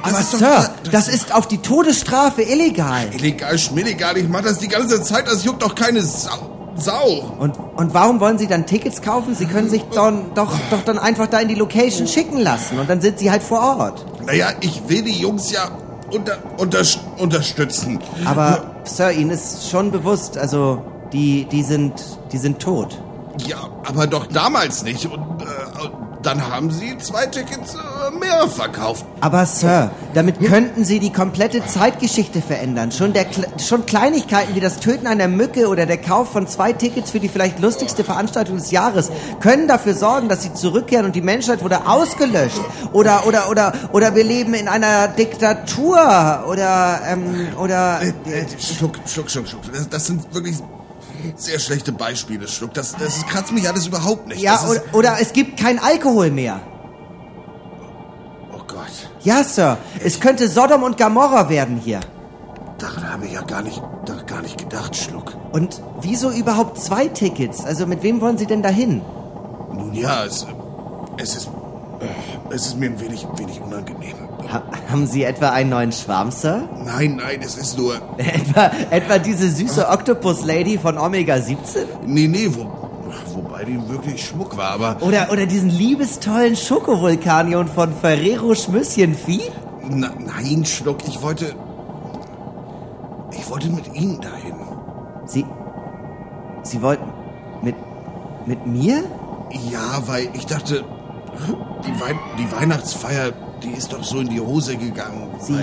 Das Aber Sir, das ist auf die Todesstrafe illegal. Illegal, schmillegal. Ich mach das die ganze Zeit. Das juckt doch keine Sau. Sau. Und, und warum wollen Sie dann Tickets kaufen? Sie können sich dann, doch, doch dann einfach da in die Location schicken lassen und dann sind Sie halt vor Ort. Naja, ich will die Jungs ja unter, unter, unterstützen. Aber Sir, Ihnen ist schon bewusst, also die, die sind, die sind tot. Ja, aber doch damals nicht. Und äh, dann haben sie zwei Tickets äh, mehr verkauft. Aber Sir, damit könnten Sie die komplette Zeitgeschichte verändern. Schon, der, schon Kleinigkeiten wie das Töten einer Mücke oder der Kauf von zwei Tickets für die vielleicht lustigste Veranstaltung des Jahres können dafür sorgen, dass Sie zurückkehren und die Menschheit wurde ausgelöscht. Oder, oder, oder, oder wir leben in einer Diktatur. Oder, ähm, oder... Äh, äh, Schluck, Schluck, Schluck, Schluck. Das, das sind wirklich sehr schlechte Beispiele, Schluck. Das, das kratzt mich alles überhaupt nicht. Ja, oder, oder es gibt kein Alkohol mehr. Oh Gott, Ja, Sir, es könnte Sodom und Gomorra werden hier. daran habe ich ja gar nicht, gar nicht gedacht, Schluck. Und wieso überhaupt zwei Tickets? Also mit wem wollen Sie denn dahin? Nun ja, es, es ist, äh, es ist mir ein wenig, wenig unangenehm. Ha haben Sie etwa einen neuen Schwarm, Sir? Nein, nein, es ist nur, etwa, etwa diese süße Octopus-Lady von Omega 17? nee, nee, wo, wobei die wirklich Schmuck war, aber Oder, oder diesen liebestollen Schokovulkanion von Ferrero Schmüsschenvieh? na, nein, Schluck, ich wollte, ich wollte mit Ihnen dahin. Sie... Sie wollten... Mit... mit mir? Ja, weil ich dachte, die, Wei die Weihnachtsfeier, die ist doch so in die Hose gegangen. Sie...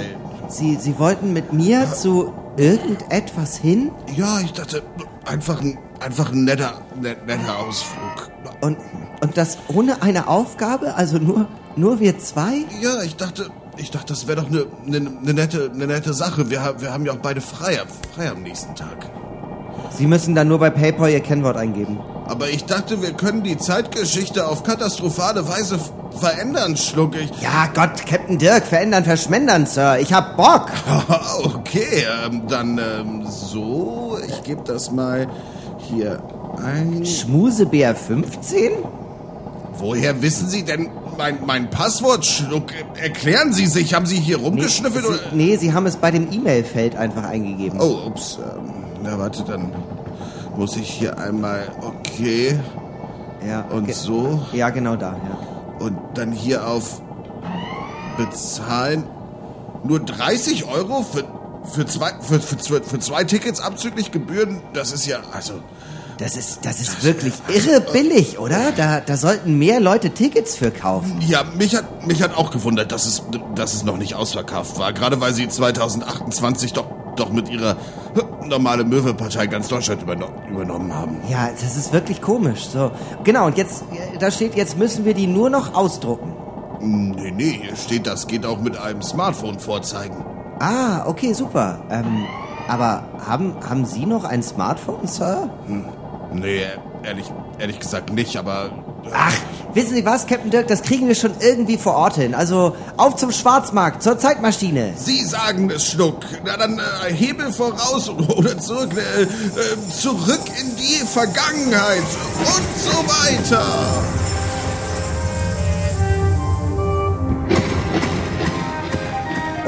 Sie, Sie wollten mit mir zu irgendetwas hin? ja, ich dachte, einfach ein, einfach ein netter, net, netter Ausflug. Und, und das ohne eine Aufgabe? Also nur, nur wir zwei? Ja, ich dachte, ich dachte, das wäre doch eine ne, ne nette, ne nette Sache. Wir, wir haben ja auch beide frei, frei am nächsten Tag. Sie müssen dann nur bei PayPal Ihr Kennwort eingeben. Aber ich dachte, wir können die Zeitgeschichte auf katastrophale Weise verändern, Schluck ich. Ja, Gott, Captain Dirk, verändern, verschmendern, Sir. Ich hab Bock. okay, ähm, dann ähm, so. Ich gebe das mal hier ein. Schmusebär 15? Woher wissen Sie denn mein, mein Passwort, Schluck? Erklären Sie sich, haben Sie hier rumgeschnüffelt? oder? Sie, nee, Sie haben es bei dem E-Mail-Feld einfach eingegeben. Oh, ups. Ähm, na, warte, dann muss ich hier einmal. Okay. ja, Und so. Ja, genau da, ja. Und dann hier auf bezahlen. Nur 30 Euro für, für, zwei, für, für, für zwei Tickets abzüglich Gebühren? Das ist ja, also. Das ist, das ist wirklich irre billig, oder? Da, da sollten mehr Leute Tickets für kaufen. Ja, mich hat, mich hat auch gewundert, dass es, dass es noch nicht ausverkauft war. Gerade weil sie 2028 doch, doch mit ihrer normale Möwe-Partei ganz Deutschland überno übernommen haben. Ja, das ist wirklich komisch. So, genau. Und jetzt, äh, da steht, jetzt müssen wir die nur noch ausdrucken. Nee, nee, hier steht, das geht auch mit einem Smartphone vorzeigen. Ah, okay, super. Ähm, aber haben, haben Sie noch ein Smartphone, Sir? Nee, ehrlich, ehrlich gesagt nicht, aber... Ach, wissen Sie was, Captain Dirk, das kriegen wir schon irgendwie vor Ort hin. Also auf zum Schwarzmarkt, zur Zeitmaschine. Sie sagen es, Schluck. Na dann äh, Hebel voraus oder zurück, äh, äh, zurück in die Vergangenheit und so weiter.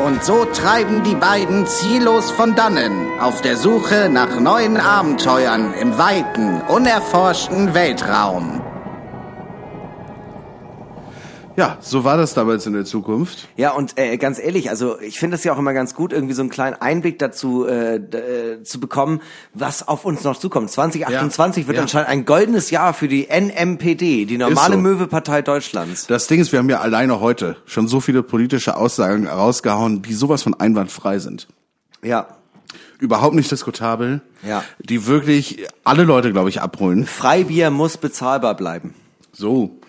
Und so treiben die beiden ziellos von dannen, auf der Suche nach neuen Abenteuern im weiten, unerforschten Weltraum. Ja, so war das damals in der Zukunft. Ja, und äh, ganz ehrlich, also ich finde es ja auch immer ganz gut, irgendwie so einen kleinen Einblick dazu äh, äh, zu bekommen, was auf uns noch zukommt. 2028 wird Ja. anscheinend ein goldenes Jahr für die NMPD, die normale so. Möwe-Partei Deutschlands. Das Ding ist, wir haben ja alleine heute schon so viele politische Aussagen rausgehauen, die sowas von einwandfrei sind. Ja. Überhaupt nicht diskutabel. Ja. Die wirklich alle Leute, glaube ich, abholen. Freibier muss bezahlbar bleiben. So.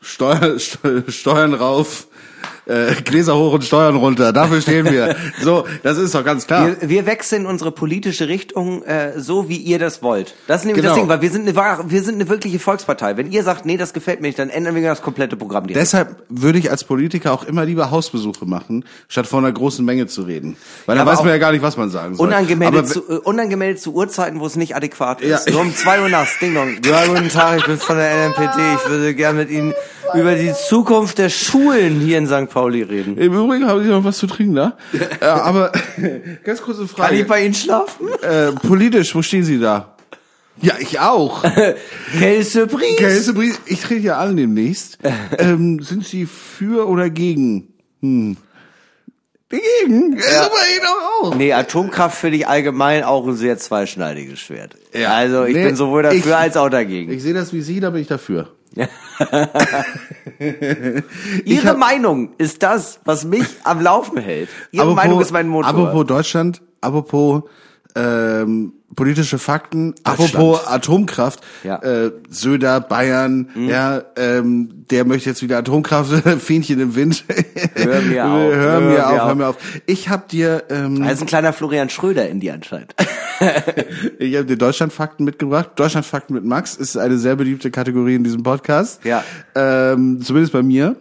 Steuer, Steu- Steuern rauf, äh, Gläser hoch und Steuern runter. Dafür stehen wir. So, das ist doch ganz klar. Wir, wir wechseln unsere politische Richtung äh, so, wie ihr das wollt. Das ist nämlich das Genau. Ding, weil wir sind, eine, wir sind eine wirkliche Volkspartei. Wenn ihr sagt, nee, das gefällt mir nicht, dann ändern wir das komplette Programm direkt. Deshalb würde ich als Politiker auch immer lieber Hausbesuche machen, statt vor einer großen Menge zu reden. Weil Ja, da aber weiß man ja gar nicht, was man sagen soll. Unangemeldet, Aber zu, äh, unangemeldet zu Uhrzeiten, wo es nicht adäquat ist. Ja. So um zwei Uhr nachts, Ding Dong. Ja, guten Tag, ich bin von der NMPD. Ich würde gerne mit Ihnen über die Zukunft der Schulen hier in St. Pauli reden. Im Übrigen habe ich noch was zu trinken da. äh, aber ganz kurze Kann Frage. ich bei Ihnen schlafen? äh, politisch, wo stehen Sie da? Ja, ich auch. Quelle Surprise. Käsebries, ich trete ja an demnächst. ähm, sind Sie für oder gegen? Hm. Dagegen? Ja. Aber ich doch auch. Nee, Atomkraft finde ich allgemein auch ein sehr zweischneidiges Schwert. Ja. Also ich Nee, bin sowohl dafür ich- als auch dagegen. Ich sehe das wie Sie, da bin ich dafür. Ihre hab- Meinung ist das, was mich am Laufen hält. Ihre Meinung ist mein Motor. Apropos Deutschland, apropos ähm, politische Fakten, apropos Atomkraft, Ja. äh, Söder, Bayern, ja, ähm, der möchte jetzt wieder Atomkraft, Fähnchen im Wind. Hör mir auf, hör, hör mir auf, auf. hör mir auf. Ich habe dir, ähm, Er ist ein kleiner Florian Schröder in die anscheinend. ich habe dir Deutschlandfakten mitgebracht. Deutschlandfakten mit Max ist eine sehr beliebte Kategorie in diesem Podcast. Ja. Ähm, zumindest bei mir.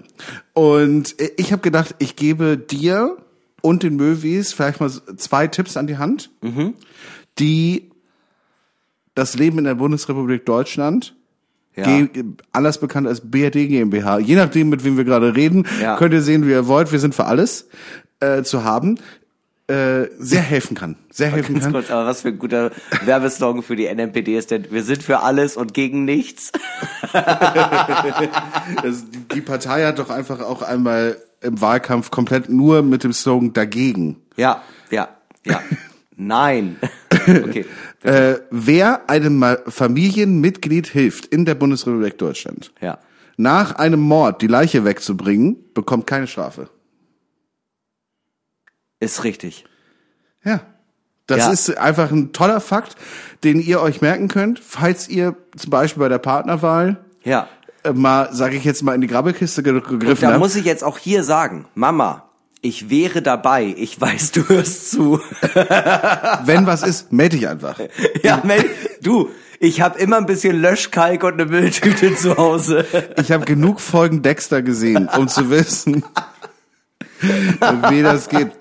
Und ich habe gedacht, ich gebe dir und den Möwis vielleicht mal zwei Tipps an die Hand, Mhm. Die das Leben in der Bundesrepublik Deutschland Ja. Anders bekannt als BRD GmbH. Je nachdem, mit wem wir gerade reden, Ja. könnt ihr sehen, wie ihr wollt. Wir sind für alles äh, zu haben. Äh, sehr helfen kann. Sehr helfen Ganz kann. kurz, aber was für ein guter Werbeslogan für die NMPD ist denn, wir sind für alles und gegen nichts. Die- die Partei hat doch einfach auch einmal im Wahlkampf komplett nur mit dem Slogan dagegen. Ja, ja, ja. Nein. Okay. Äh, wer einem Ma- Familienmitglied hilft in der Bundesrepublik Deutschland, Ja. nach einem Mord die Leiche wegzubringen, bekommt keine Strafe. Ist richtig. Ja. Das Ja. ist einfach ein toller Fakt, den ihr euch merken könnt, falls ihr zum Beispiel bei der Partnerwahl Ja. äh, mal, sage ich jetzt mal, in die Grabbelkiste gegriffen da habt. muss ich jetzt auch hier sagen, Mama, ich wäre dabei. Ich weiß, du hörst zu. Wenn was ist, melde dich einfach. ja, Mensch, du, ich habe immer ein bisschen Löschkalk und eine Mülltüte zu Hause. Ich habe genug Folgen Dexter gesehen, um zu wissen, wie das geht.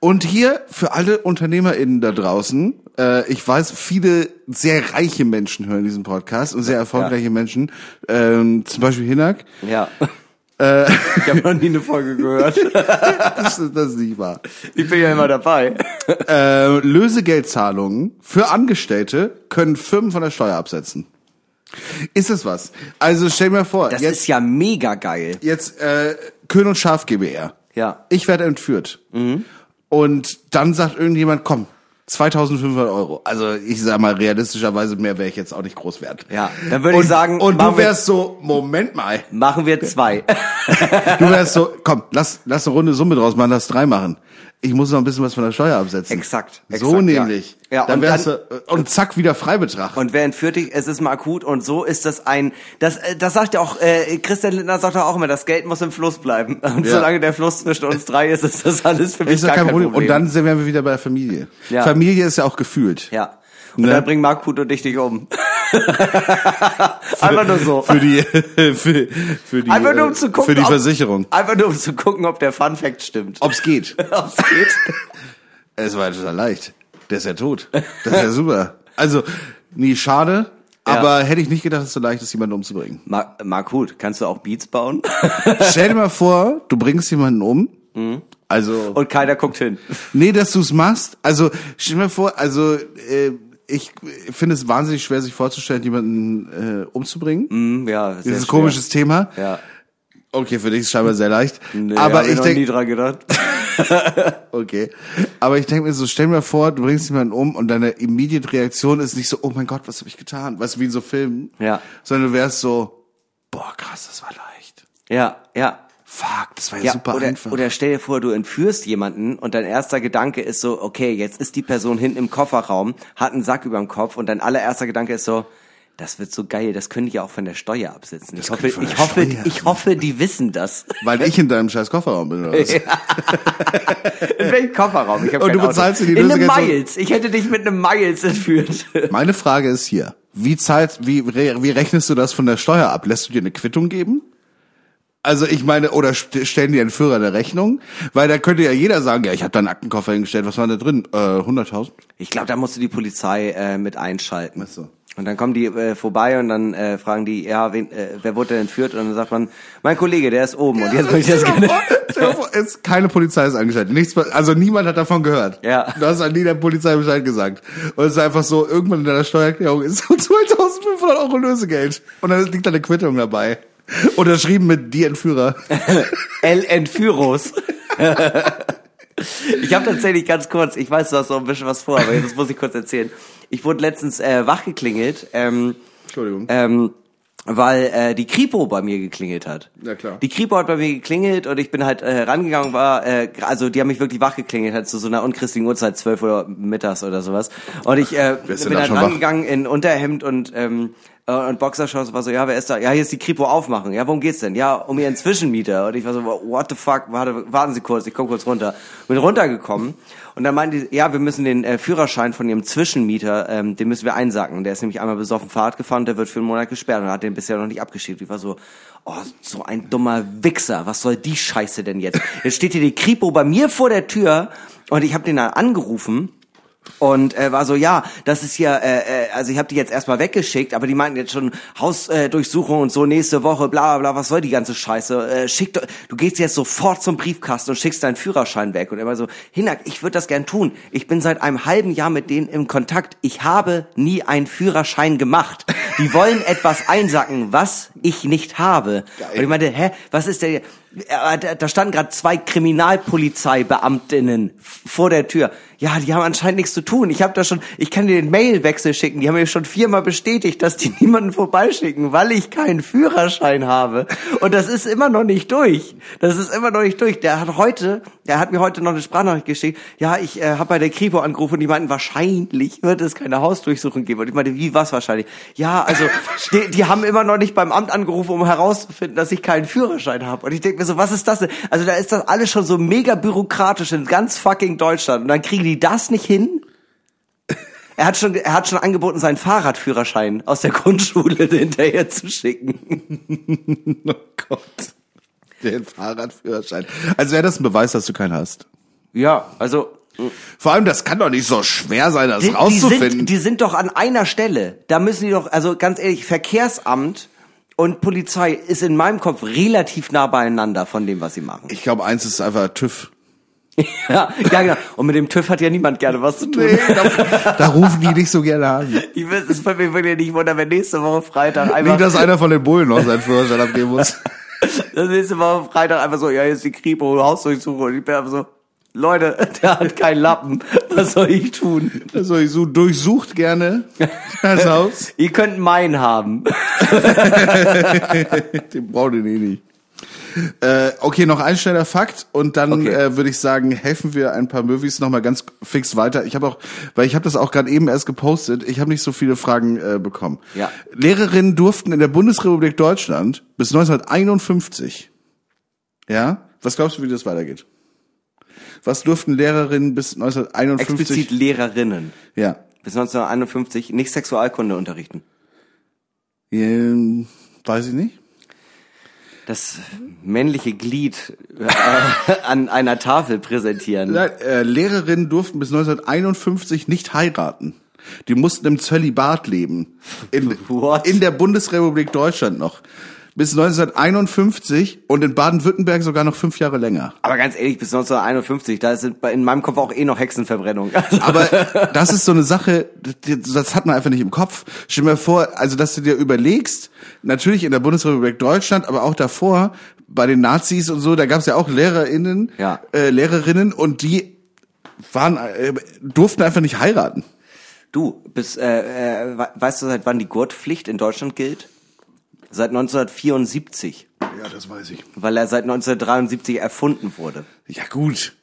Und hier für alle UnternehmerInnen da draußen, äh, ich weiß, viele sehr reiche Menschen hören diesen Podcast und sehr erfolgreiche Menschen, ähm, zum Beispiel Hinak. Ja. Ich habe noch nie eine Folge gehört. Das ist das ist nicht wahr. Ich bin ja immer dabei. Äh, Lösegeldzahlungen für Angestellte können Firmen von der Steuer absetzen. Ist das was? Also stell mir vor, Das jetzt, ist ja mega geil. jetzt äh, Köhn und Schaf GbR. Ja. Ich werde entführt. Und dann sagt irgendjemand, komm, 2500 Euro. Also ich sag mal, realistischerweise mehr wäre ich jetzt auch nicht groß wert. Ja, dann würde ich sagen, Und du wir- wärst so, Moment mal. Machen wir zwei. Du wärst so, komm, lass, lass eine runde Summe draus machen, lass drei machen. Ich muss noch ein bisschen was von der Steuer absetzen. Exakt, So exakt, nämlich. ja. Ja, dann und wärst dann- du, und zack, wieder Freibetrag. Und wer entführt dich? Es ist mal akut und so ist das ein, das, äh, das sagt ja auch, äh, Christian Lindner sagt ja auch immer, das Geld muss im Fluss bleiben. Und Ja. solange der Fluss zwischen uns drei ist, ist das alles für mich ist gar kein kein Problem. Problem. Und dann sind wir wieder bei der Familie. Ja. Familie ist ja auch gefühlt. ja. Und Ne? dann bringt Markut und dich dich um. Einfach nur so. Für die, für, für die, Einfach nur um äh, zu gucken, für die ob- Versicherung. Einfach nur um zu gucken, ob der Fun Fact stimmt. Ob's geht. Ob's geht. Es war total leicht. Der ist ja tot. Das ist ja super. Also, nie schade, Ja. aber hätte ich nicht gedacht, dass es so leicht ist, jemanden umzubringen. Mar Markut, kannst du auch Beats bauen? Stell dir mal vor, du bringst jemanden um Also Und keiner guckt hin. nee, dass du es machst. Also stell mir vor, also äh, ich finde es wahnsinnig schwer, sich vorzustellen, jemanden äh, umzubringen. Hm, ja, sehr Dieses komisches Thema. Ja. Okay, für dich ist es scheinbar sehr leicht. Nee, aber hab ich noch nie denke, dran gedacht. okay. Aber ich denke mir so, stell mir vor, du bringst jemanden um und deine immediate Reaktion ist nicht so, oh mein Gott, was habe ich getan? Weißt du, wie in so Filmen. Ja. Sondern du wärst so, boah, krass, das war leicht. Ja, ja. Fuck, das war ja, Ja, super oder, einfach. oder stell dir vor, du entführst jemanden und dein erster Gedanke ist so, okay, jetzt ist die Person hinten im Kofferraum, hat einen Sack über dem Kopf und dein allererster Gedanke ist so, das wird so geil, das könnte ich auch von der Steuer absetzen. Ich hoffe, ich hoffe, Steuer ich hoffe, die wissen das. Weil ich in deinem scheiß Kofferraum bin, oder was? In welchem Kofferraum? Ich hab Und du bezahlst dir die In einem Miles. Ich hätte dich mit einem Miles entführt. Meine Frage ist hier, wie Zeit, wie, wie rechnest du das von der Steuer ab? Lässt du dir eine Quittung geben? Also ich meine, oder st- stellen die Entführer eine Rechnung? Weil da könnte ja jeder sagen, ja, ich habe da einen Aktenkoffer hingestellt, was war da drin? Äh, 100.000? Ich glaube, da musst du die Polizei äh, mit einschalten. Ach so. Und dann kommen die äh, vorbei und dann äh, fragen die, ja, wen, äh, wer wurde denn entführt? Und dann sagt man, mein Kollege, der ist oben. Und jetzt möchte ich das gerne. Vor, es- keine Polizei ist angestellt. Nichts, also niemand hat davon gehört. Ja. Du hast an nie der Polizei Bescheid gesagt. Und es ist einfach so, irgendwann in deiner Steuererklärung ist so 2500 Euro Lösegeld. Und dann liegt da eine Quittung dabei. Unterschrieben mit die Entführer. El Entführos. ich habe tatsächlich ganz kurz, ich weiß, du hast noch ein bisschen was vor, aber das muss ich kurz erzählen. Ich wurde letztens äh, wachgeklingelt, ähm, Entschuldigung. ähm, weil äh, die Kripo bei mir geklingelt hat. Ja, klar. Die Kripo hat bei mir geklingelt und ich bin halt äh, rangegangen, war, äh, also die haben mich wirklich wachgeklingelt, halt zu so einer unchristlichen Uhrzeit, 12 Uhr mittags oder sowas. Und ich äh, bin halt schon wach? rangegangen in Unterhemd und ähm, äh, und Boxershorts war so, ja, wer ist da? Ja, hier ist die Kripo aufmachen. Ja, worum geht's denn? Ja, um ihren Zwischenmieter. Und ich war so, what the fuck? Warte, warten Sie kurz, ich komm kurz runter. Bin runtergekommen und dann meinten die, ja, wir müssen den äh, Führerschein von Ihrem Zwischenmieter, ähm, den müssen wir einsacken. Der ist nämlich einmal besoffen Fahrrad gefahren der wird für einen Monat gesperrt und hat den bisher noch nicht abgeschickt. Ich war so, oh, so ein dummer Wichser. Was soll die Scheiße denn jetzt? Jetzt steht hier die Kripo bei mir vor der Tür und ich habe den dann angerufen. Und äh, war so, ja, das ist ja, äh, äh, also ich habe die jetzt erstmal weggeschickt, aber die meinten jetzt schon Hausdurchsuchung äh, und so nächste Woche, bla bla bla, was soll die ganze Scheiße? Äh, schick, du gehst jetzt sofort zum Briefkasten und schickst deinen Führerschein weg. Und er war so, Hinak, ich würde das gern tun. Ich bin seit einem halben Jahr mit denen im Kontakt. Ich habe nie einen Führerschein gemacht. Die wollen etwas einsacken, was ich nicht habe. Und ich meinte, hä, was ist der? Da standen gerade zwei Kriminalpolizeibeamtinnen vor der Tür. Ja, die haben anscheinend nichts zu tun. Ich habe da schon, ich kann dir den Mailwechsel schicken. Die haben mir schon viermal bestätigt, dass die niemanden vorbeischicken, weil ich keinen Führerschein habe. Und das ist immer noch nicht durch. Das ist immer noch nicht durch. Der hat heute, der hat mir heute noch eine Sprachnachricht geschickt. Ja, ich äh, habe bei der Kripo angerufen und die meinten, wahrscheinlich wird es keine Hausdurchsuchung geben. Und ich meinte, wie was wahrscheinlich? Ja, also die, die haben immer noch nicht beim Amt angerufen, um herauszufinden, dass ich keinen Führerschein habe. Und ich denke mir so, was ist das denn? Also da ist das alles schon so mega bürokratisch in ganz fucking Deutschland. Und dann kriegen die das nicht hin? Er hat schon, er hat schon angeboten, seinen Fahrradführerschein aus der Grundschule hinterher zu schicken. Oh Gott. Den Fahrradführerschein. Also wäre das ein Beweis, dass du keinen hast. Ja, also Vor allem, das kann doch nicht so schwer sein, das die, die, rauszufinden. sind, die sind doch an einer Stelle. Da müssen die doch, also ganz ehrlich, Verkehrsamt und Polizei ist in meinem Kopf relativ nah beieinander von dem, was sie machen. ich glaube, eins ist einfach TÜV. Ja, ja, genau. Und mit dem TÜV hat ja niemand gerne was zu tun. Nee, da, da rufen die nicht so gerne an. Ich will es bei mir wirklich nicht wundern, wenn nächste Woche Freitag einfach, Nicht, dass einer von den Bullen noch seinen Führerschein abgeben muss. das nächste Woche Freitag einfach so, ja, hier ist die Kripo, Hausdurchsuchung. Und ich bin einfach so, Leute, der hat keinen Lappen. Was soll ich tun? Also ich so durchsucht gerne das Haus. Ihr könnt meinen haben. Den braucht ihr eh nicht. Äh, okay, noch ein schneller Fakt und dann Okay. äh, würde ich sagen, helfen wir ein paar Movies noch mal ganz fix weiter. Ich habe auch, weil ich habe das auch gerade eben erst gepostet, ich habe nicht so viele Fragen äh, bekommen. Ja. Lehrerinnen durften in der Bundesrepublik Deutschland bis 1951. Ja? Was glaubst du, wie das weitergeht? Was durften Lehrerinnen bis 1951? Explizit Lehrerinnen. Ja. Bis 1951 nicht Sexualkunde unterrichten. Ähm, weiß ich nicht. Das männliche Glied äh, an einer Tafel präsentieren. Nein, äh, Lehrerinnen durften bis 1951 nicht heiraten. Die mussten im Zölibat leben. In, in der Bundesrepublik Deutschland noch. Bis 1951 und in Baden-Württemberg sogar noch fünf Jahre länger. Aber ganz ehrlich, bis 1951, da bei- in meinem Kopf auch eh noch Hexenverbrennung. Aber das ist so eine Sache, das hat man einfach nicht im Kopf. Stell mal vor, also dass du dir überlegst, natürlich in der Bundesrepublik Deutschland, aber auch davor bei den Nazis und so, da gab es ja auch LehrerInnen, Ja. äh, Lehrerinnen und die waren äh, durften einfach nicht heiraten. Du, bis, äh, äh, we- weißt du, seit wann die Gurtpflicht in Deutschland gilt? Seit 1974, Ja, das weiß ich. weil er seit 1973 erfunden wurde. Ja gut.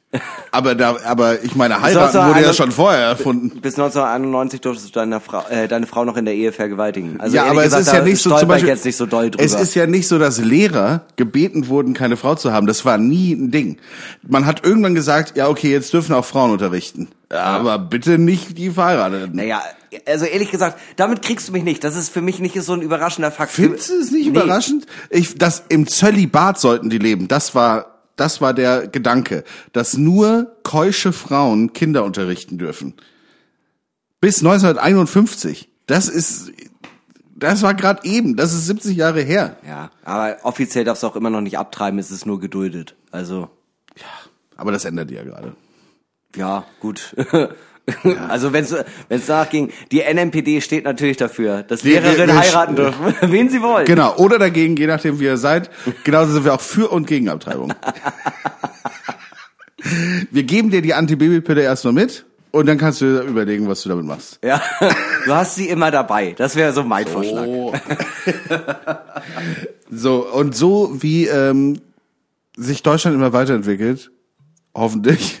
Aber da, aber ich meine, heiraten wurde ja schon vorher erfunden. Bis 1991 durftest du deine Frau, äh, deine Frau noch in der Ehe vergewaltigen. Also ja, aber gesagt, es ist ja nicht so zum Beispiel, jetzt nicht so doll drüber. Es ist ja nicht so, dass Lehrer gebeten wurden, keine Frau zu haben. Das war nie ein Ding. Man hat irgendwann gesagt, ja okay, jetzt dürfen auch Frauen unterrichten. Aber bitte nicht die Verheirateten. Naja, also ehrlich gesagt, damit kriegst du mich nicht. Das ist für mich nicht so ein überraschender Fakt. Findest du es nicht Nee. überraschend? Ich, das im Zölibat sollten die leben. Das war, das war der Gedanke, dass nur keusche Frauen Kinder unterrichten dürfen. Bis 1951. Das ist, das war gerade eben. Das ist 70 Jahre her. Ja, aber offiziell darfst du auch immer noch nicht abtreiben, es ist nur geduldet. Also, Aber das ändert ja gerade. ja, gut. Also wenn es danach ging, die NMPD steht natürlich dafür, dass Lehrerinnen heiraten dürfen, wen sie wollen. Genau. Oder dagegen, je nachdem wie ihr seid. Genauso sind wir auch für und gegen Abtreibung. wir geben dir die Antibabypille erstmal mit und dann kannst du überlegen, was du damit machst. Ja, du hast sie immer dabei. Das wäre so mein Vorschlag. Oh. So, und so wie ähm, sich Deutschland immer weiterentwickelt, hoffentlich,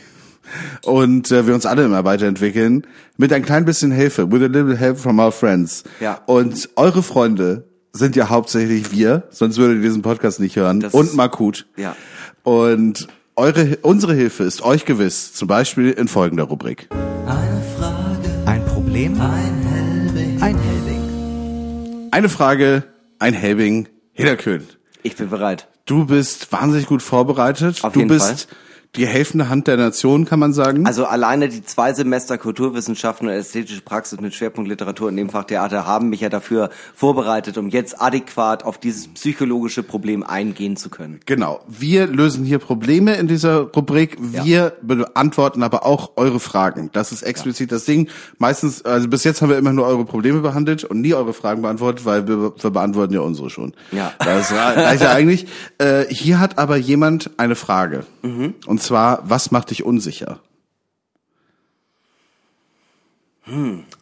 und äh, wir uns alle immer weiterentwickeln, mit ein klein bisschen Hilfe, with a little help from our friends. Ja. Und eure Freunde sind ja hauptsächlich wir, sonst würdet ihr diesen Podcast nicht hören. Das und Makut. Ja. Und eure, unsere Hilfe ist euch gewiss, zum Beispiel in folgender Rubrik. Eine Frage, ein Problem, ein Helbing, ein Helbing. Eine Frage, ein Helbing, Hinterkön. Ich bin bereit. Du bist wahnsinnig gut vorbereitet. Auf du jeden bist die helfende Hand der Nation, kann man sagen. Also alleine die zwei Semester Kulturwissenschaften und ästhetische Praxis mit Schwerpunkt Literatur in dem Fach Theater haben mich ja dafür vorbereitet, um jetzt adäquat auf dieses psychologische Problem eingehen zu können. genau. Wir lösen hier Probleme in dieser Rubrik. Wir beantworten aber auch eure Fragen. Das ist explizit das Ding. Meistens, also bis jetzt haben wir immer nur eure Probleme behandelt und nie eure Fragen beantwortet, weil wir, wir beantworten ja unsere schon. Ja. Das reicht ja eigentlich. Äh, hier hat aber jemand eine Frage. Mhm. Und zwar, was macht dich unsicher?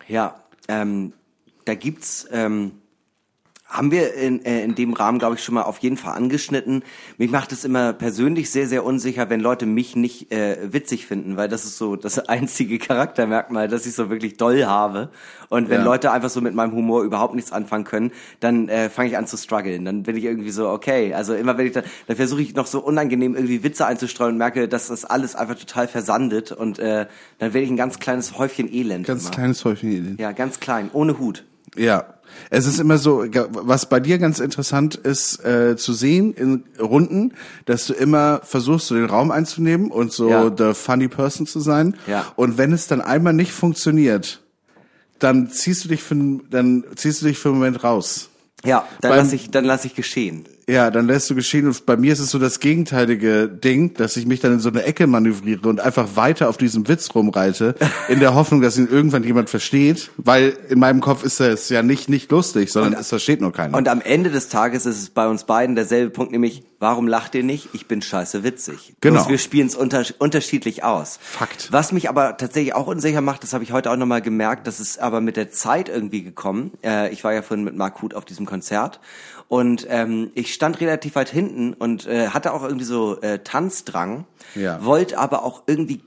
Ja, ähm, da gibt's, ähm, haben wir in, äh, in dem Rahmen, glaube ich, schon mal auf jeden Fall angeschnitten. Mich macht es immer persönlich sehr, sehr unsicher, wenn Leute mich nicht äh, witzig finden, weil das ist so das einzige Charaktermerkmal, das ich so wirklich doll habe. Und wenn Ja. Leute einfach so mit meinem Humor überhaupt nichts anfangen können, dann äh, fange ich an zu strugglen. Dann bin ich irgendwie so, okay, also immer wenn ich dann, dann versuche ich noch so unangenehm irgendwie Witze einzustreuen und merke, dass das alles einfach total versandet und äh, dann werde ich ein ganz kleines Häufchen Elend. Ganz immer. kleines Häufchen Ideen. Ja, ganz klein, ohne Hut. Ja, es ist immer so, was bei dir ganz interessant ist äh, zu sehen in Runden, dass du immer versuchst, so den Raum einzunehmen und so Ja. the funny person zu sein. Ja. Und wenn es dann einmal nicht funktioniert, dann ziehst du dich für, einen- dann ziehst du dich für einen Moment raus. Ja, dann Beim- lass ich, dann lass ich geschehen. Ja, dann lässt du geschehen. Und bei mir ist es so das gegenteilige Ding, dass ich mich dann in so eine Ecke manövriere und einfach weiter auf diesem Witz rumreite, in der Hoffnung, dass ihn irgendwann jemand versteht, weil in meinem Kopf ist es ja nicht nicht lustig, sondern es versteht nur keiner. Und am Ende des Tages ist es bei uns beiden derselbe Punkt, nämlich, warum lacht ihr nicht? Ich bin scheiße witzig. Genau. Bloß wir spielen es unter, unterschiedlich aus. Fakt. Was mich aber tatsächlich auch unsicher macht, das habe ich heute auch nochmal gemerkt, das ist aber mit der Zeit irgendwie gekommen. Äh, ich war ja vorhin mit Mark Huth auf diesem Konzert und ähm, ich stand relativ weit hinten und äh, hatte auch irgendwie so äh, Tanzdrang, Ja. wollte aber auch irgendwie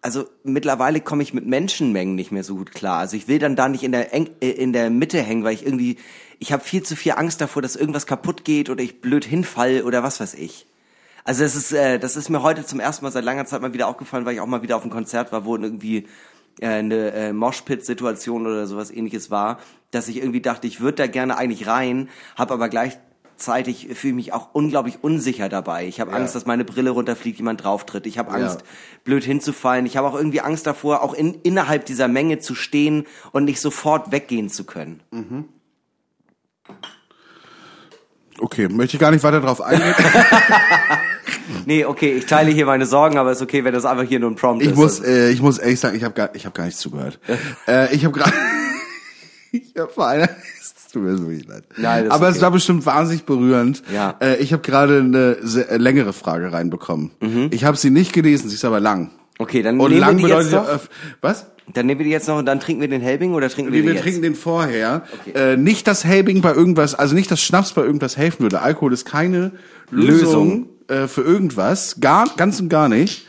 also mittlerweile komme ich mit Menschenmengen nicht mehr so gut klar. Also ich will dann da nicht in der Eng äh, in der Mitte hängen, weil ich irgendwie ich habe viel zu viel Angst davor, dass irgendwas kaputt geht oder ich blöd hinfall oder was weiß ich. Also das ist äh, das ist mir heute zum ersten Mal seit langer Zeit mal wieder aufgefallen, weil ich auch mal wieder auf einem Konzert war, wo irgendwie äh, eine äh, Moshpit-Situation oder sowas ähnliches war, dass ich irgendwie dachte, ich würde da gerne eigentlich rein, habe aber gleichzeitig fühle mich auch unglaublich unsicher dabei. Ich habe Angst, dass meine Brille runterfliegt, jemand drauftritt. Ich habe Angst, blöd hinzufallen. Ich habe auch irgendwie Angst davor, auch in, innerhalb dieser Menge zu stehen und nicht sofort weggehen zu können. Okay, möchte ich gar nicht weiter drauf eingehen. Nee, okay, ich teile hier meine Sorgen, aber ist okay, wenn das einfach hier nur ein Prompt Ich ist. muss, äh, ich muss ehrlich sagen, ich habe gar, ich habe gar nicht zugehört. äh, ich habe gerade, ich habe vor einer, es tut mir so leid. Nein, Aber es okay. war bestimmt wahnsinnig berührend. Ja. Äh, ich habe gerade eine äh, längere Frage reinbekommen. Mhm. Ich habe sie nicht gelesen, sie ist aber lang. Okay, dann Und nehmen lang wir die jetzt bedeutet noch. öff- was? Dann nehmen wir die jetzt noch und dann trinken wir den Helbing oder trinken wir Nee, den wir jetzt? trinken den vorher. Okay. Äh, nicht, dass Helbing bei irgendwas, also nicht, dass Schnaps bei irgendwas helfen würde. Alkohol ist keine Lösung, Lösung. Äh, für irgendwas. Gar, ganz und gar nicht.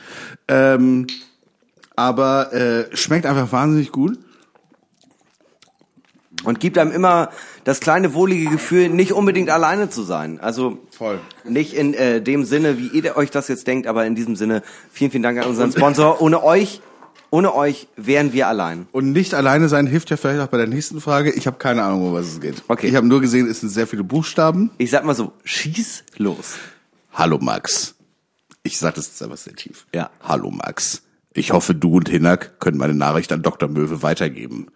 Ähm, aber äh, schmeckt einfach wahnsinnig gut. Und gibt einem immer das kleine wohlige Gefühl, nicht unbedingt alleine zu sein. Also Voll. nicht in äh, dem Sinne, wie ihr euch das jetzt denkt, aber in diesem Sinne, vielen, vielen Dank an unseren Sponsor. Ohne euch, ohne euch wären wir allein. Und nicht alleine sein hilft ja vielleicht auch bei der nächsten Frage. Ich habe keine Ahnung, um was es geht. Okay. Ich habe nur gesehen, es sind sehr viele Buchstaben. Ich sag mal so, schieß los. Hallo Max. Ich sag das jetzt einfach sehr tief. Ja. Hallo Max. Ich hoffe, du und Hinak können meine Nachricht an Dr. Möwe weitergeben.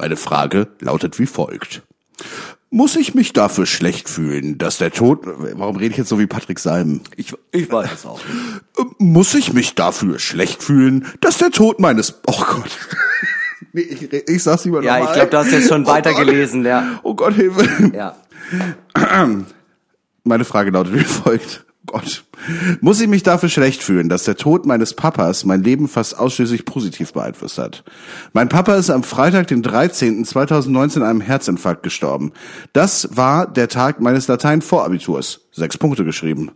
Meine Frage lautet wie folgt. Muss ich mich dafür schlecht fühlen, dass der Tod... Warum rede ich jetzt so wie Patrick Salm? Ich, ich weiß es auch. Muss ich mich dafür schlecht fühlen, dass der Tod meines... Oh Gott. Nee, ich, ich sag's lieber Ja, nochmal. ich glaube, du hast jetzt schon Oh weitergelesen, ja. Oh Gott, Hilfe. Ja. Meine Frage lautet wie folgt. Oh Gott. Muss ich mich dafür schlecht fühlen, dass der Tod meines Papas mein Leben fast ausschließlich positiv beeinflusst hat? Mein Papa ist am Freitag, den 13. 2019 an einem Herzinfarkt gestorben. Das war der Tag meines Latein-Vorabiturs. Sechs Punkte geschrieben.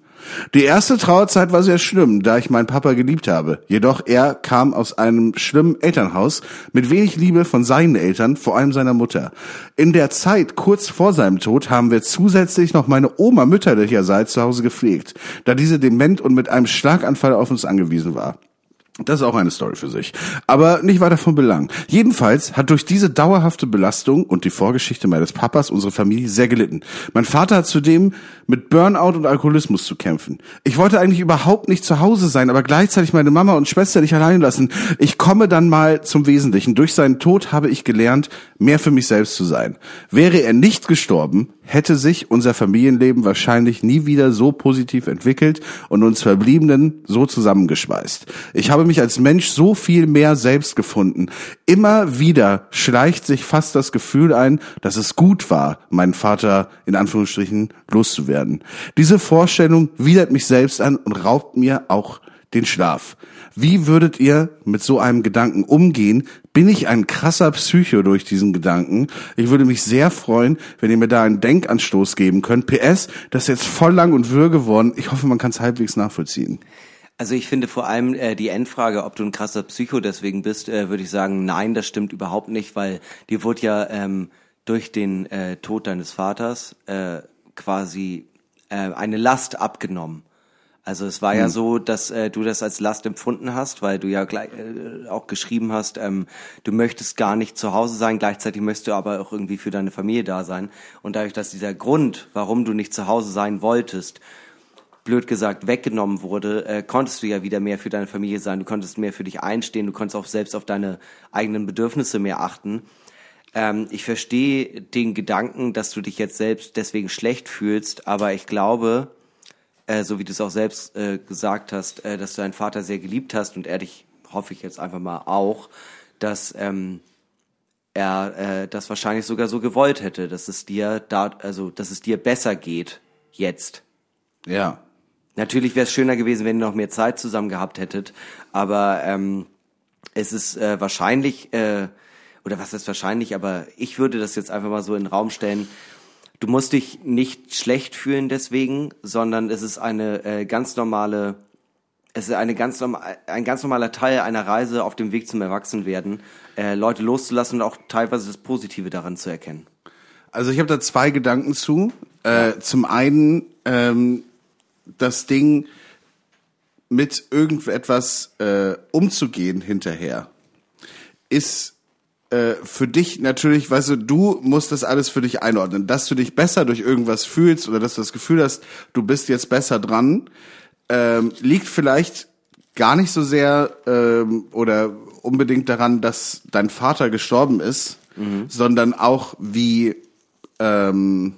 Die erste Trauerzeit war sehr schlimm, da ich meinen Papa geliebt habe. Jedoch er kam aus einem schlimmen Elternhaus mit wenig Liebe von seinen Eltern, vor allem seiner Mutter. In der Zeit kurz vor seinem Tod haben wir zusätzlich noch meine Oma mütterlicherseits zu Hause gepflegt, da diese dement und mit einem Schlaganfall auf uns angewiesen war. Das ist auch eine Story für sich. Aber nicht weiter von Belang. Jedenfalls hat durch diese dauerhafte Belastung und die Vorgeschichte meines Papas unsere Familie sehr gelitten. Mein Vater hat zudem mit Burnout und Alkoholismus zu kämpfen. Ich wollte eigentlich überhaupt nicht zu Hause sein, aber gleichzeitig meine Mama und Schwester nicht allein lassen. Ich komme dann mal zum Wesentlichen. Durch seinen Tod habe ich gelernt, mehr für mich selbst zu sein. Wäre er nicht gestorben, hätte sich unser Familienleben wahrscheinlich nie wieder so positiv entwickelt und uns Verbliebenen so zusammengeschweißt. Ich habe mich als Mensch so viel mehr selbst gefunden. Immer wieder schleicht sich fast das Gefühl ein, dass es gut war, meinen Vater in Anführungsstrichen loszuwerden. Diese Vorstellung widert mich selbst an und raubt mir auch den Schlaf. Wie würdet ihr mit so einem Gedanken umgehen? Bin ich ein krasser Psycho durch diesen Gedanken? Ich würde mich sehr freuen, wenn ihr mir da einen Denkanstoß geben könnt. PS, das ist jetzt voll lang und wirr geworden. Ich hoffe, man kann es halbwegs nachvollziehen. Also ich finde vor allem äh, die Endfrage, ob du ein krasser Psycho deswegen bist, äh, würde ich sagen, nein, das stimmt überhaupt nicht, weil dir wurde ja ähm, durch den äh, Tod deines Vaters äh, quasi äh, eine Last abgenommen. Also es war ja so, dass äh, du das als Last empfunden hast, weil du ja gleich, äh, auch geschrieben hast, ähm, du möchtest gar nicht zu Hause sein, gleichzeitig möchtest du aber auch irgendwie für deine Familie da sein. Und dadurch, dass dieser Grund, warum du nicht zu Hause sein wolltest, blöd gesagt weggenommen wurde, äh, konntest du ja wieder mehr für deine Familie sein, du konntest mehr für dich einstehen, du konntest auch selbst auf deine eigenen Bedürfnisse mehr achten. Ähm, ich verstehe den Gedanken, dass du dich jetzt selbst deswegen schlecht fühlst, aber ich glaube, äh, so wie du es auch selbst äh, gesagt hast, äh, dass du deinen Vater sehr geliebt hast und er dich, hoffe ich jetzt einfach mal auch, dass ähm, er äh, das wahrscheinlich sogar so gewollt hätte, dass es dir da, also dass es dir besser geht jetzt. Ja. Natürlich wäre es schöner gewesen, wenn ihr noch mehr Zeit zusammen gehabt hättet, aber ähm, es ist äh, wahrscheinlich, äh, oder was ist wahrscheinlich, aber ich würde das jetzt einfach mal so in den Raum stellen, du musst dich nicht schlecht fühlen deswegen, sondern es ist eine äh, ganz normale, es ist eine ganz normal, ein ganz normaler Teil einer Reise auf dem Weg zum Erwachsenwerden, äh, Leute loszulassen und auch teilweise das Positive daran zu erkennen. Also ich habe da zwei Gedanken zu. Äh, zum einen ähm, das Ding mit irgendetwas äh, umzugehen hinterher ist äh, für dich natürlich, weißt du, du musst das alles für dich einordnen, dass du dich besser durch irgendwas fühlst oder dass du das Gefühl hast, du bist jetzt besser dran, ähm, liegt vielleicht gar nicht so sehr ähm, oder unbedingt daran, dass dein Vater gestorben ist, sondern auch wie ähm,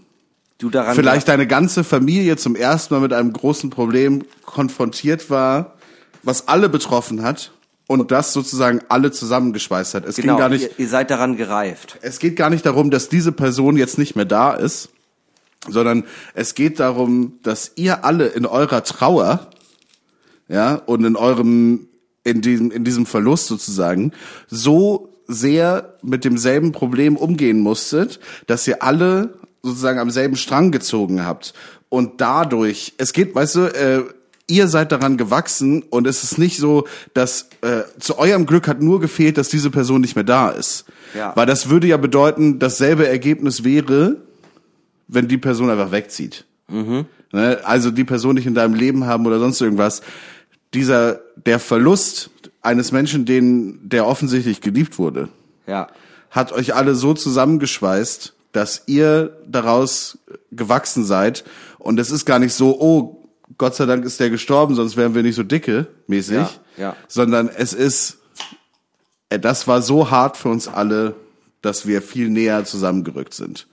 du daran vielleicht deine ganze Familie zum ersten Mal mit einem großen Problem konfrontiert war, was alle betroffen hat und das sozusagen alle zusammengeschweißt hat. Es genau, ging gar nicht, ihr, ihr seid daran gereift. es geht gar nicht darum, dass diese Person jetzt nicht mehr da ist, sondern es geht darum, dass ihr alle in eurer Trauer, ja, und in eurem, in diesem, in diesem Verlust sozusagen, so sehr mit demselben Problem umgehen musstet, dass ihr alle sozusagen am selben Strang gezogen habt. Und dadurch, es geht, weißt du, äh, ihr seid daran gewachsen und es ist nicht so, dass äh, zu eurem Glück hat nur gefehlt, dass diese Person nicht mehr da ist. Ja. Weil das würde ja bedeuten, dasselbe Ergebnis wäre, wenn die Person einfach wegzieht. Ne? Also die Person nicht in deinem Leben haben oder sonst irgendwas. Dieser, der Verlust eines Menschen, den, der offensichtlich geliebt wurde, Ja. hat euch alle so zusammengeschweißt, dass ihr daraus gewachsen seid. Und es ist gar nicht so, oh, Gott sei Dank ist der gestorben, sonst wären wir nicht so dicke, mäßig. Ja, ja. Sondern es ist, äh, das war so hart für uns alle, dass wir viel näher zusammengerückt sind.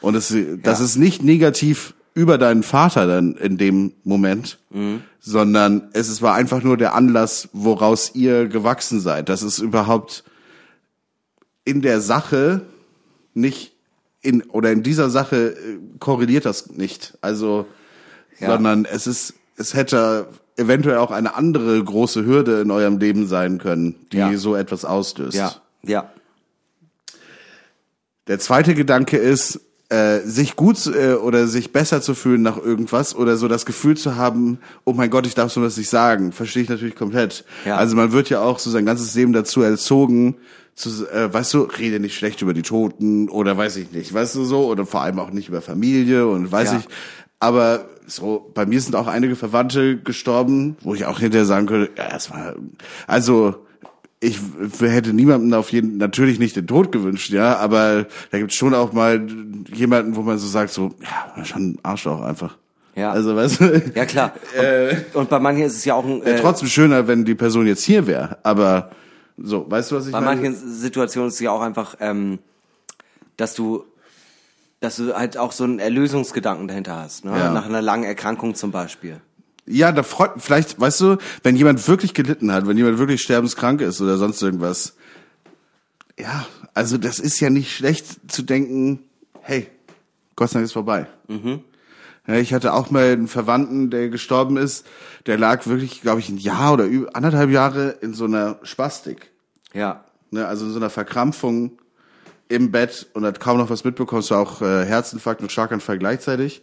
Und es, das Ja. ist nicht negativ über deinen Vater dann in dem Moment, Mhm. sondern es war einfach nur der Anlass, woraus ihr gewachsen seid. Das ist überhaupt in der Sache nicht in oder in dieser Sache äh, korreliert das nicht. Also, Ja. sondern es ist, es hätte eventuell auch eine andere große Hürde in eurem Leben sein können, die Ja. so etwas auslöst. Ja. Ja. Der zweite Gedanke ist, äh, sich gut äh, oder sich besser zu fühlen nach irgendwas oder so das Gefühl zu haben, oh mein Gott, ich darf so was nicht sagen, verstehe ich natürlich komplett. Ja. Also man wird ja auch so sein ganzes Leben dazu erzogen, zu, äh, weißt du, rede nicht schlecht über die Toten oder weiß ich nicht, weißt du so, oder vor allem auch nicht über Familie und weiß Ja. ich. Aber so, bei mir sind auch einige Verwandte gestorben, wo ich auch hinterher sagen könnte, ja, es war, also, ich hätte niemandem auf jeden, natürlich nicht den Tod gewünscht, ja, aber da gibt's schon auch mal jemanden, wo man so sagt, so, ja, schon ein Arschloch einfach. Ja. Also, weißt du, Ja, klar. Und, und bei manchen ist es ja auch ein, äh, trotzdem schöner, wenn die Person jetzt hier wäre, aber so, weißt du, was ich bei meine? manchen Situationen ist es ja auch einfach, ähm, dass du, dass du halt auch so einen Erlösungsgedanken dahinter hast, ne? Ja. Nach einer langen Erkrankung zum Beispiel. Ja, da freut, vielleicht, weißt du, wenn jemand wirklich gelitten hat, wenn jemand wirklich sterbenskrank ist oder sonst irgendwas. Ja, also das ist ja nicht schlecht zu denken, hey, Gott sei Dank ist vorbei. Ja, ich hatte auch mal einen Verwandten, der gestorben ist, der lag wirklich, glaube ich, ein Jahr oder anderthalb Jahre in so einer Spastik. Ja. Ne, also in so einer Verkrampfung im Bett und hat kaum noch was mitbekommen. Es war auch äh, Herzinfarkt und Schlaganfall gleichzeitig.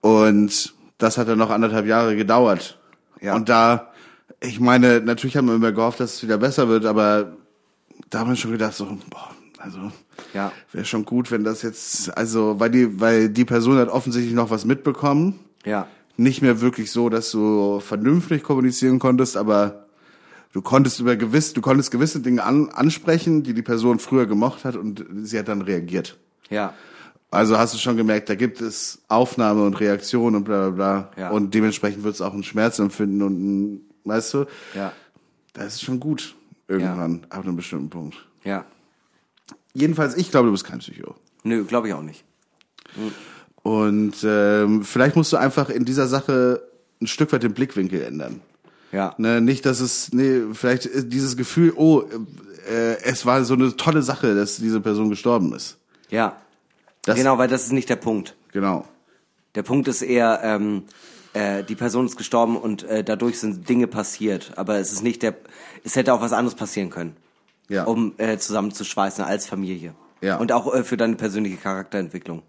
Und das hat dann noch anderthalb Jahre gedauert. Ja. Und da, ich meine, natürlich haben wir immer gehofft, dass es wieder besser wird, aber da haben wir schon gedacht, so, boah, also Ja. wäre schon gut, wenn das jetzt, also weil die, weil die Person hat offensichtlich noch was mitbekommen. Ja. Nicht mehr wirklich so, dass du vernünftig kommunizieren konntest, aber du konntest über gewiss, du konntest gewisse Dinge an, ansprechen, die die Person früher gemocht hat und sie hat dann reagiert. Ja. Also hast du schon gemerkt, da gibt es Aufnahme und Reaktion und bla bla bla. Ja. Und dementsprechend wird es auch einen Schmerz empfinden und ein, weißt du, Ja. das ist schon gut irgendwann ab einem bestimmten Punkt. Ja. Jedenfalls, ich glaube, du bist kein Psycho. Nö, glaube ich auch nicht. Und ähm, vielleicht musst du einfach in dieser Sache ein Stück weit den Blickwinkel ändern. Ja. Ne, nicht, dass es, nee, vielleicht dieses Gefühl, oh, äh, es war so eine tolle Sache, dass diese Person gestorben ist. Ja. Das, genau, weil das ist nicht der Punkt. Genau. Der Punkt ist eher, ähm, äh, die Person ist gestorben und äh, dadurch sind Dinge passiert. Aber es ist nicht der, es hätte auch was anderes passieren können, Ja. um äh, zusammenzuschweißen als Familie. Ja. Und auch äh, für deine persönliche Charakterentwicklung.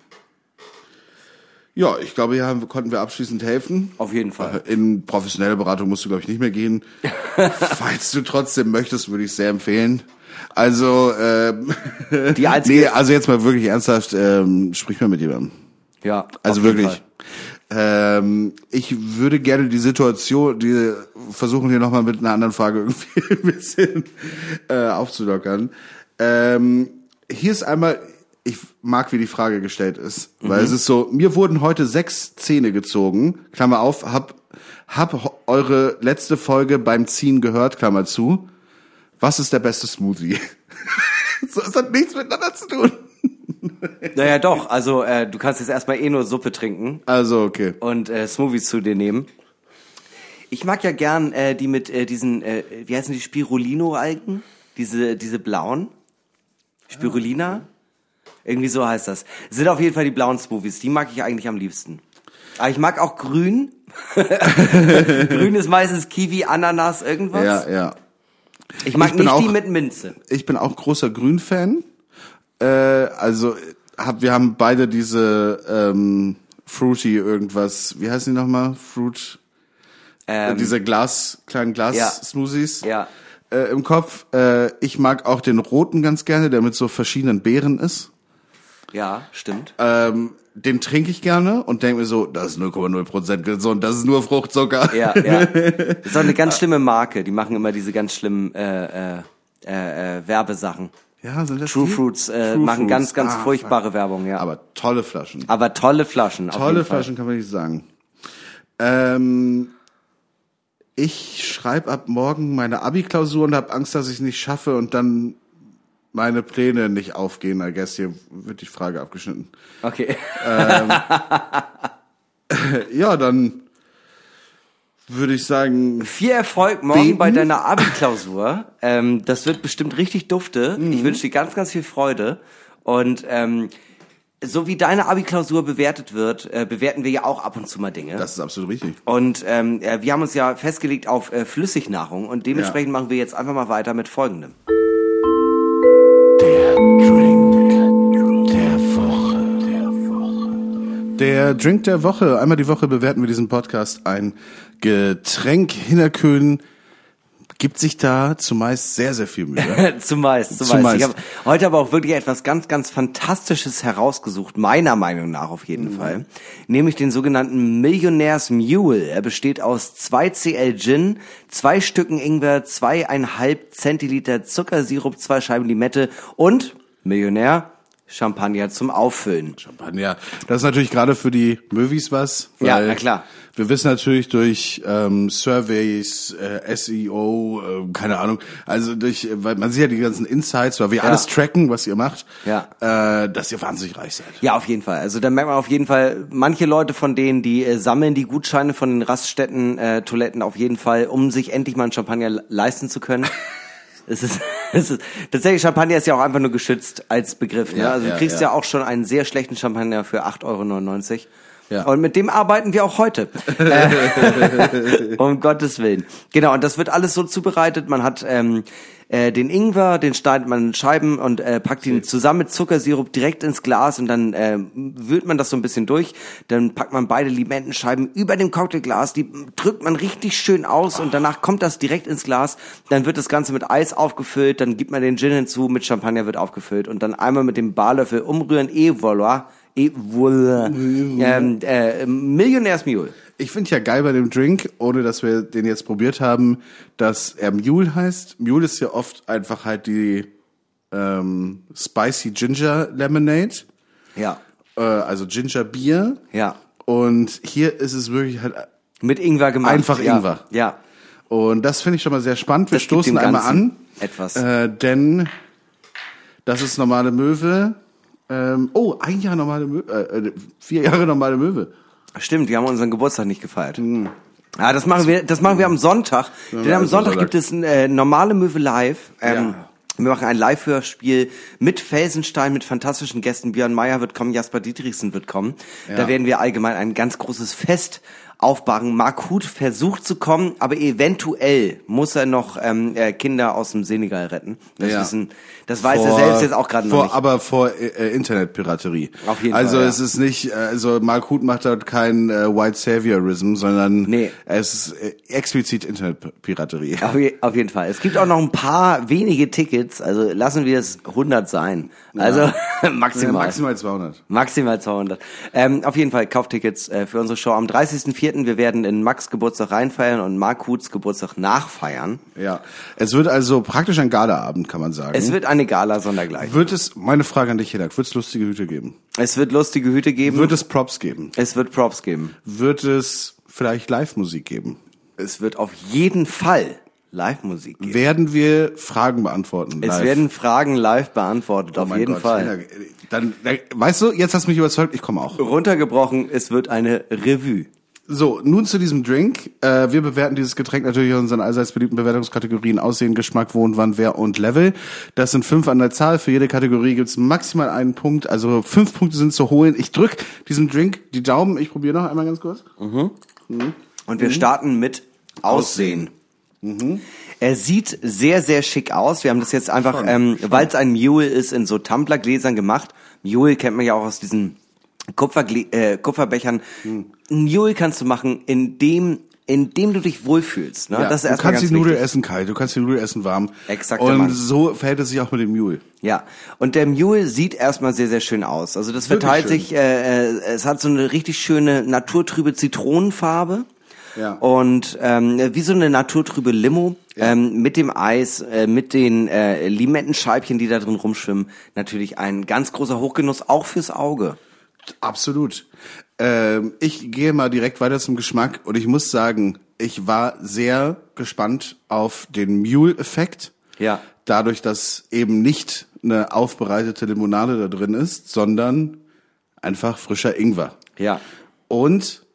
Ja, ich glaube, hier haben, konnten wir abschließend helfen. Auf jeden Fall. In professionelle Beratung musst du, glaube ich, nicht mehr gehen. Falls du trotzdem möchtest, würde ich sehr empfehlen. Also, ähm, Die einzige, nee, also jetzt mal wirklich ernsthaft, ähm, sprich mal mit jemandem. ja, Also wirklich. Ähm, ich würde gerne die Situation, die versuchen hier nochmal mit einer anderen Frage irgendwie ein bisschen äh, aufzulockern. Ähm, hier ist einmal, ich mag, wie die Frage gestellt ist, weil es ist so, mir wurden heute sechs Zähne gezogen, Klammer auf, hab, hab eure letzte Folge beim Ziehen gehört, Klammer zu. Was ist der beste Smoothie? so, es hat nichts miteinander zu tun. Naja, doch. Also äh, du kannst jetzt erstmal eh nur Suppe trinken Also, okay. und äh, Smoothies zu dir nehmen. Ich mag ja gern äh, die mit äh, diesen, äh, wie heißen die, Spirulino-Algen? Diese, diese blauen? Spirulina? Irgendwie so heißt das. Sind auf jeden Fall die blauen Smoothies. Die mag ich eigentlich am liebsten. Aber ich mag auch grün. grün ist meistens Kiwi, Ananas, irgendwas. Ja, ja. Ich mag Ich nicht die auch- mit Minze. Ich bin auch großer Grün-Fan. Äh, also, hab, wir haben beide diese ähm, Fruity irgendwas, wie heißen die nochmal? Fruit, äh, diese Glas, kleinen Ähm, Ja. Glas-Smoothies Ja. äh, im Kopf. Äh, ich mag auch den roten ganz gerne, der mit so verschiedenen Beeren ist. Ja, stimmt. Ähm, den trinke ich gerne und denke mir so, das ist 0,0% gesund, das ist nur Fruchtzucker. Ja, ja. Das ist auch eine ganz schlimme Marke. Die machen immer diese ganz schlimmen äh, äh, äh, äh, Werbesachen. Ja, sind das True die? Fruits äh, True machen Fruits. ganz, ganz Ah, furchtbare Werbung, ja. Aber, Aber tolle Flaschen. tolle Flaschen. Tolle. Flaschen kann man nicht sagen. Ähm, ich schreibe ab morgen meine Abi-Klausur und habe Angst, dass ich es nicht schaffe und dann meine Pläne nicht aufgehen. I guess hier wird die Frage abgeschnitten. Okay. Ja, dann würde ich sagen, Viel Erfolg morgen Beten. bei deiner Abi-Klausur. Ähm, das wird bestimmt richtig dufte. Mhm. Ich wünsche dir ganz, ganz viel Freude. Und ähm, so wie deine Abi-Klausur bewertet wird, äh, bewerten wir ja auch ab und zu mal Dinge. das ist absolut richtig. Und ähm, äh, wir haben uns ja festgelegt auf äh, Flüssignahrung und dementsprechend machen wir jetzt einfach mal weiter mit folgendem. Der Drink der Woche. Einmal die Woche bewerten wir diesen Podcast ein Getränk. Hinnerkön gibt sich da zumeist sehr, sehr viel Mühe. zumeist, zumeist. Zumeist. Ich habe heute aber auch wirklich etwas ganz, ganz Fantastisches herausgesucht, meiner Meinung nach auf jeden Fall. Nämlich den sogenannten Millionärs Mule. Er besteht aus 2 CL Gin, zwei Stücken Ingwer, zweieinhalb Zentiliter Zuckersirup, zwei Scheiben Limette und Millionär Champagner zum Auffüllen. Champagner. Das ist natürlich gerade für die Movies was. Ja, na klar. Wir wissen natürlich durch ähm, Surveys, äh, SEO, äh, keine Ahnung, also durch, äh, weil man sieht ja die ganzen Insights, weil wir alles tracken, was ihr macht, Ja. äh, dass ihr wahnsinnig reich seid. Ja, auf jeden Fall. Also da merkt man auf jeden Fall, manche Leute von denen, die äh, sammeln die Gutscheine von den Raststätten, äh, Toiletten auf jeden Fall, um sich endlich mal einen Champagner le- leisten zu können. Es ist, es ist tatsächlich Champagner ist ja auch einfach nur geschützt als Begriff. Ne? Ja, also ja, du kriegst ja. ja. auch schon einen sehr schlechten Champagner für 8,99 Euro. Ja. Und mit dem arbeiten wir auch heute. äh, um Gottes Willen. Genau, und das wird alles so zubereitet. Man hat ähm, äh, den Ingwer, den schneidet man in Scheiben und äh, packt ihn zusammen mit Zuckersirup direkt ins Glas und dann äh, wühlt man das so ein bisschen durch. Dann packt man beide Limettenscheiben über dem Cocktailglas, die drückt man richtig schön aus und danach kommt das direkt ins Glas. Dann wird das Ganze mit Eis aufgefüllt, dann gibt man den Gin hinzu, mit Champagner wird aufgefüllt und dann einmal mit dem Barlöffel umrühren, et voilà. Et voilà. Ähm, äh, Millionärsmule. Ich finde ja geil bei dem Drink, ohne dass wir den jetzt probiert haben, dass er Mule heißt. Mule ist ja oft einfach halt die ähm, Spicy Ginger Lemonade, Ja. äh, also Ginger Bier. Ja. Und hier ist es wirklich halt Mit Ingwer gemacht. Einfach ja. Ingwer. Ja. Und das finde ich schon mal sehr spannend. Wir Das stoßen einmal an. etwas. Äh, denn das ist normale Möwe. Ähm, oh, ein Jahr normale Möwe. Äh, äh, vier Jahre normale Möwe. Stimmt, wir haben unseren Geburtstag nicht gefeiert. Ja, das machen wir, das machen wir am Sonntag. Denn am also Sonntag gibt es ein äh, normale Möwe live. Ähm, Ja. Wir machen ein Live-Hörspiel mit Felsenstein, mit fantastischen Gästen. Björn Meyer wird kommen, Jasper Dietrichsen wird kommen. Da Ja. werden wir allgemein ein ganz großes Fest aufbauen. Mark Huth versucht zu kommen, aber eventuell muss er noch ähm, äh, Kinder aus dem Senegal retten. Das, Ja. wissen, das weiß er Vor- selbst jetzt auch gerade noch vor, nicht. Aber vor äh, äh, Internetpiraterie. Auf jeden also Fall, ja. es ist nicht, äh, also Mark Huth macht dort kein äh, White Saviorism, sondern Nee. es ist äh, explizit Internetpiraterie. Auf, je, auf jeden Fall. Es gibt auch noch ein paar wenige Tickets, also lassen wir es 100 sein. Also Ja, maximal. maximal 200. Maximal 200. Ähm, auf jeden Fall Kauftickets äh, für unsere Show am 30.04. Wir werden in Max Geburtstag reinfeiern und Mark Huths Geburtstag nachfeiern. Ja. Es wird also praktisch ein Galaabend, kann man sagen. Es wird eine Gala sondergleichen. wird es, meine Frage an dich, Hinak, wird es lustige Hüte geben? Es wird lustige Hüte geben. Wird es Props geben? es wird Props geben. Wird es vielleicht Live-Musik geben? Es wird auf jeden Fall Live-Musik geben. werden wir Fragen beantworten. Es live. werden Fragen live beantwortet, Oh auf jeden Gott, Fall. Lena, Dann, dann, weißt du, jetzt hast du mich überzeugt, ich komme auch. Runtergebrochen, es wird eine Revue. So, nun zu diesem Drink. Äh, wir bewerten dieses Getränk natürlich in unseren allseits beliebten Bewertungskategorien Aussehen, Geschmack, Wohn, Wann, Wer und Level. Das sind fünf an der Zahl. Für jede Kategorie gibt's maximal einen Punkt. Also fünf Punkte sind zu holen. Ich drück diesem Drink die Daumen. Ich probiere noch einmal ganz kurz. Und Mhm. wir starten mit Aussehen. Er sieht sehr, sehr schick aus. Wir haben das jetzt einfach, ähm, weil es ein Mule ist, in so Tumblergläsern gemacht. Mule kennt man ja auch aus diesen Kupfergle äh, Kupferbechern. Hm. Ein Mule kannst du machen, indem, indem du dich wohlfühlst. Ne? Ja, das ist du kannst die Nudel wichtig. essen kalt, du kannst die Nudel essen warm. Exakt, Und Mann. so verhält es sich auch mit dem Mule. Ja, und der Mule sieht erstmal sehr, sehr schön aus. Also das Wirklich verteilt schön. sich, äh, äh, es hat so eine richtig schöne naturtrübe Zitronenfarbe. Ja. Und ähm, wie so eine naturtrübe Limo ähm, mit dem Eis, äh, mit den äh, Limettenscheibchen, die da drin rumschwimmen. Natürlich ein ganz großer Hochgenuss, auch fürs Auge. Absolut. Ähm, ich gehe mal direkt weiter zum Geschmack und ich muss sagen, ich war sehr gespannt auf den Mule-Effekt. Ja. Dadurch, dass eben nicht eine aufbereitete Limonade da drin ist, sondern einfach frischer Ingwer. Ja. Und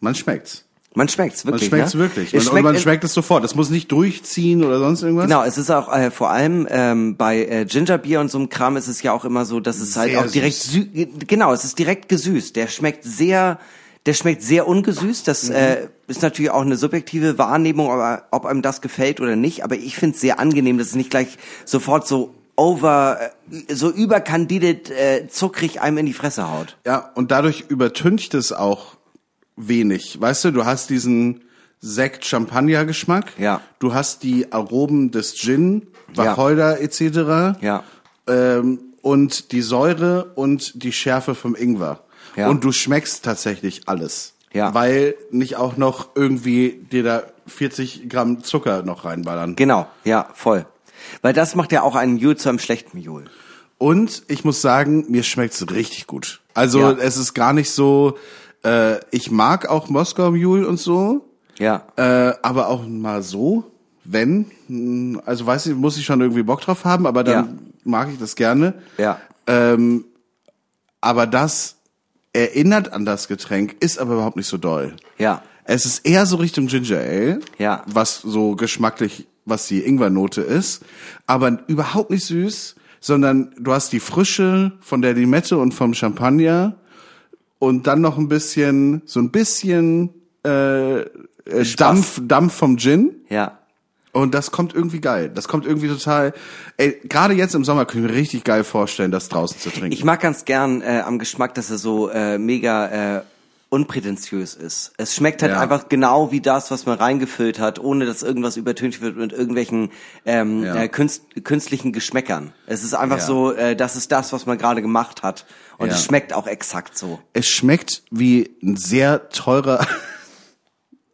man schmeckt's. Man schmeckt's Man wirklich. schmeckt's ne? wirklich. Man, und man schmeckt es sofort. Es muss nicht durchziehen oder sonst irgendwas. Genau, es ist auch äh, vor allem ähm, bei äh, Gingerbier und so einem Kram ist es ja auch immer so, dass es halt Sehr auch direkt sü genau, es ist direkt gesüßt. Der schmeckt sehr, der schmeckt sehr ungesüßt. Das Mhm. äh, ist natürlich auch eine subjektive Wahrnehmung, aber ob einem das gefällt oder nicht. Aber ich finde es sehr angenehm, dass es nicht gleich sofort so over, äh, so überkandidet, äh, zuckrig einem in die Fresse haut. Ja, und dadurch übertüncht es auch wenig. Weißt du, du hast diesen Sekt-Champagner-Geschmack. Ja. Du hast die Aromen des Gin, Wacholder etc. Ja. Ähm, und die Säure und die Schärfe vom Ingwer. Ja. Und du schmeckst tatsächlich alles. Ja. Weil nicht auch noch irgendwie dir da 40 Gramm Zucker noch reinballern. Genau, ja, voll. Weil das macht ja auch einen Mule zu einem schlechten Mule. Und ich muss sagen, mir schmeckt's richtig gut. Also Ja. es ist gar nicht so, äh, ich mag auch Moskau Mule und so, Ja. äh, aber auch mal so, wenn, also weiß ich, muss ich schon irgendwie Bock drauf haben, aber dann Ja. mag ich das gerne. Ja. Ähm, aber das erinnert an das Getränk, ist aber überhaupt nicht so doll. Ja. Es ist eher so Richtung Ginger Ale, Ja. was so geschmacklich, was die Ingwernote ist, aber überhaupt nicht süß, sondern du hast die Frische von der Limette und vom Champagner und dann noch ein bisschen, so ein bisschen äh, äh, Dampf, Dampf vom Gin. Ja. Und das kommt irgendwie geil. Das kommt irgendwie total. Ey, gerade jetzt im Sommer können wir richtig geil vorstellen, das draußen zu trinken. Ich mag ganz gern äh, am Geschmack, dass er so äh, mega äh, unprätentiös ist. Es schmeckt halt Ja. einfach genau wie das, was man reingefüllt hat, ohne dass irgendwas übertönt wird mit irgendwelchen ähm, Ja. äh, künst, künstlichen Geschmäckern. Es ist einfach Ja. so, äh, das ist das, was man gerade gemacht hat. Und es schmeckt auch exakt so. es schmeckt wie ein sehr teurer.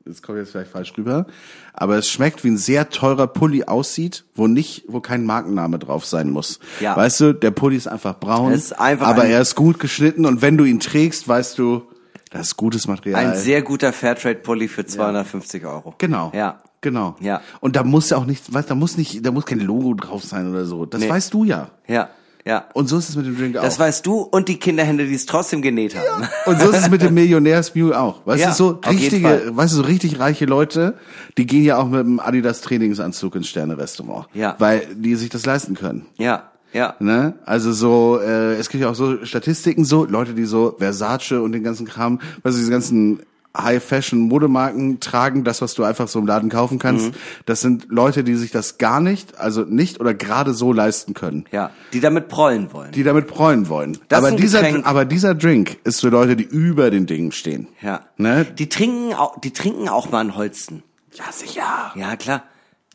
Das kommt jetzt vielleicht falsch rüber, aber es schmeckt wie ein sehr teurer Pulli aussieht, wo nicht, wo kein Markenname drauf sein muss. Ja. Weißt du, der Pulli ist einfach braun, ist einfach aber ein- er ist gut geschnitten und wenn du ihn trägst, weißt du, das ist gutes Material. Ein sehr guter Fairtrade-Pulli für 250 Euro. Genau. Ja. Genau. Ja. Und da muss ja auch nicht, weißt, da muss nicht, da muss kein Logo drauf sein oder so. Das Nee. weißt du ja. Ja. Ja. Und so ist es mit dem Drink auch. Das weißt du und die Kinderhände, die es trotzdem genäht haben. Und so ist es mit dem Millionärsmule auch. Weißt Ja, du, so richtige, weißt du, so richtig reiche Leute, die gehen ja auch mit dem Adidas Trainingsanzug ins Sterne-Restaurant. Ja. Weil die sich das leisten können. Ja. Ja. Ne? Also so, äh, es gibt ja auch so Statistiken so, Leute, die so Versace und den ganzen Kram, weißt du, diese ganzen High-Fashion-Modemarken tragen, das, was du einfach so im Laden kaufen kannst. Mhm. Das sind Leute, die sich das gar nicht, also nicht oder gerade so leisten können. Ja. Die damit prollen wollen. Die damit prollen wollen. Das aber dieser, Getränk. aber dieser Drink ist für Leute, die über den Dingen stehen. Ja. Ne? Die trinken auch, die trinken auch mal einen Holsten. Ja, sicher. Ja, klar.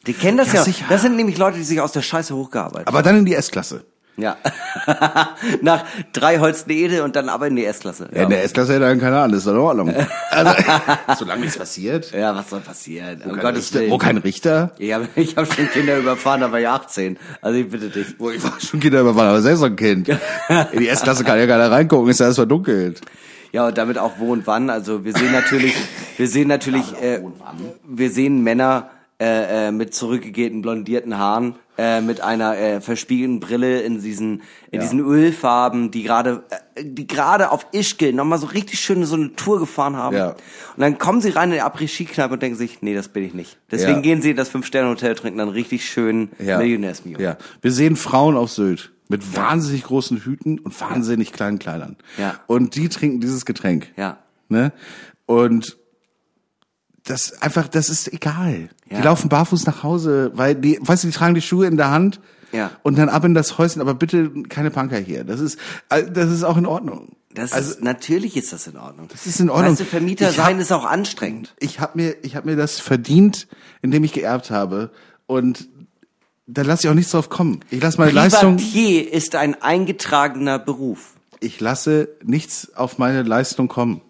Die kennen das Ja, ja. sicher. Das sind nämlich Leute, die sich aus der Scheiße hochgearbeitet haben. Aber dann in die S-Klasse. Ja. Nach drei Holsten Ede und dann aber in die S-Klasse. Ja. In der S-Klasse hätte er keine Ahnung, ist in Ordnung. Also, solange nichts passiert. Ja, was soll passieren? Um Wo kein, Gottes Richter, Willen. wo kein Richter? Ich habe ich hab schon Kinder überfahren, da war ich 18. Also ich bitte dich. Wo ich war schon Kinder überfahren, aber selbst ein Kind. In die S-Klasse kann ja keiner reingucken, ist ja erst verdunkelt. Ja, und damit auch wo und wann. Also wir sehen natürlich, wir sehen natürlich, äh, wir sehen Männer äh, äh, mit zurückgegelten blondierten Haaren, äh, mit einer äh, verspiegelten Brille in diesen in diesen Ölfarben, die gerade äh, die gerade auf Ischgl nochmal so richtig schön so eine Tour gefahren haben. Ja. Und dann kommen sie rein in die Après-Ski-Kneipe und denken sich, nee, das bin ich nicht. Deswegen Ja. gehen sie in das Fünf-Sterne-Hotel, trinken dann richtig schön Ja. Millionärsmio. Ja. Wir sehen Frauen auf Sylt mit wahnsinnig großen Hüten und wahnsinnig kleinen Kleidern. Ja. Und die trinken dieses Getränk. Ja. Ne? Und das einfach, das ist egal. Ja. Die laufen barfuß nach Hause, weil die, weißt du, die tragen die Schuhe in der Hand Ja. und dann ab in das Häuschen, aber bitte keine Punker hier. Das ist, äh, das ist auch in Ordnung. Das Also- ist, natürlich ist das in Ordnung. Das ist in Ordnung. Weißt du, Vermieter hab- sein ist auch anstrengend. ich habe mir, ich habe mir das verdient, indem ich geerbt habe und da lasse ich auch nichts drauf kommen. Ich lasse meine Leistung, Privatier ist ein eingetragener Beruf. ich lasse nichts auf meine Leistung kommen.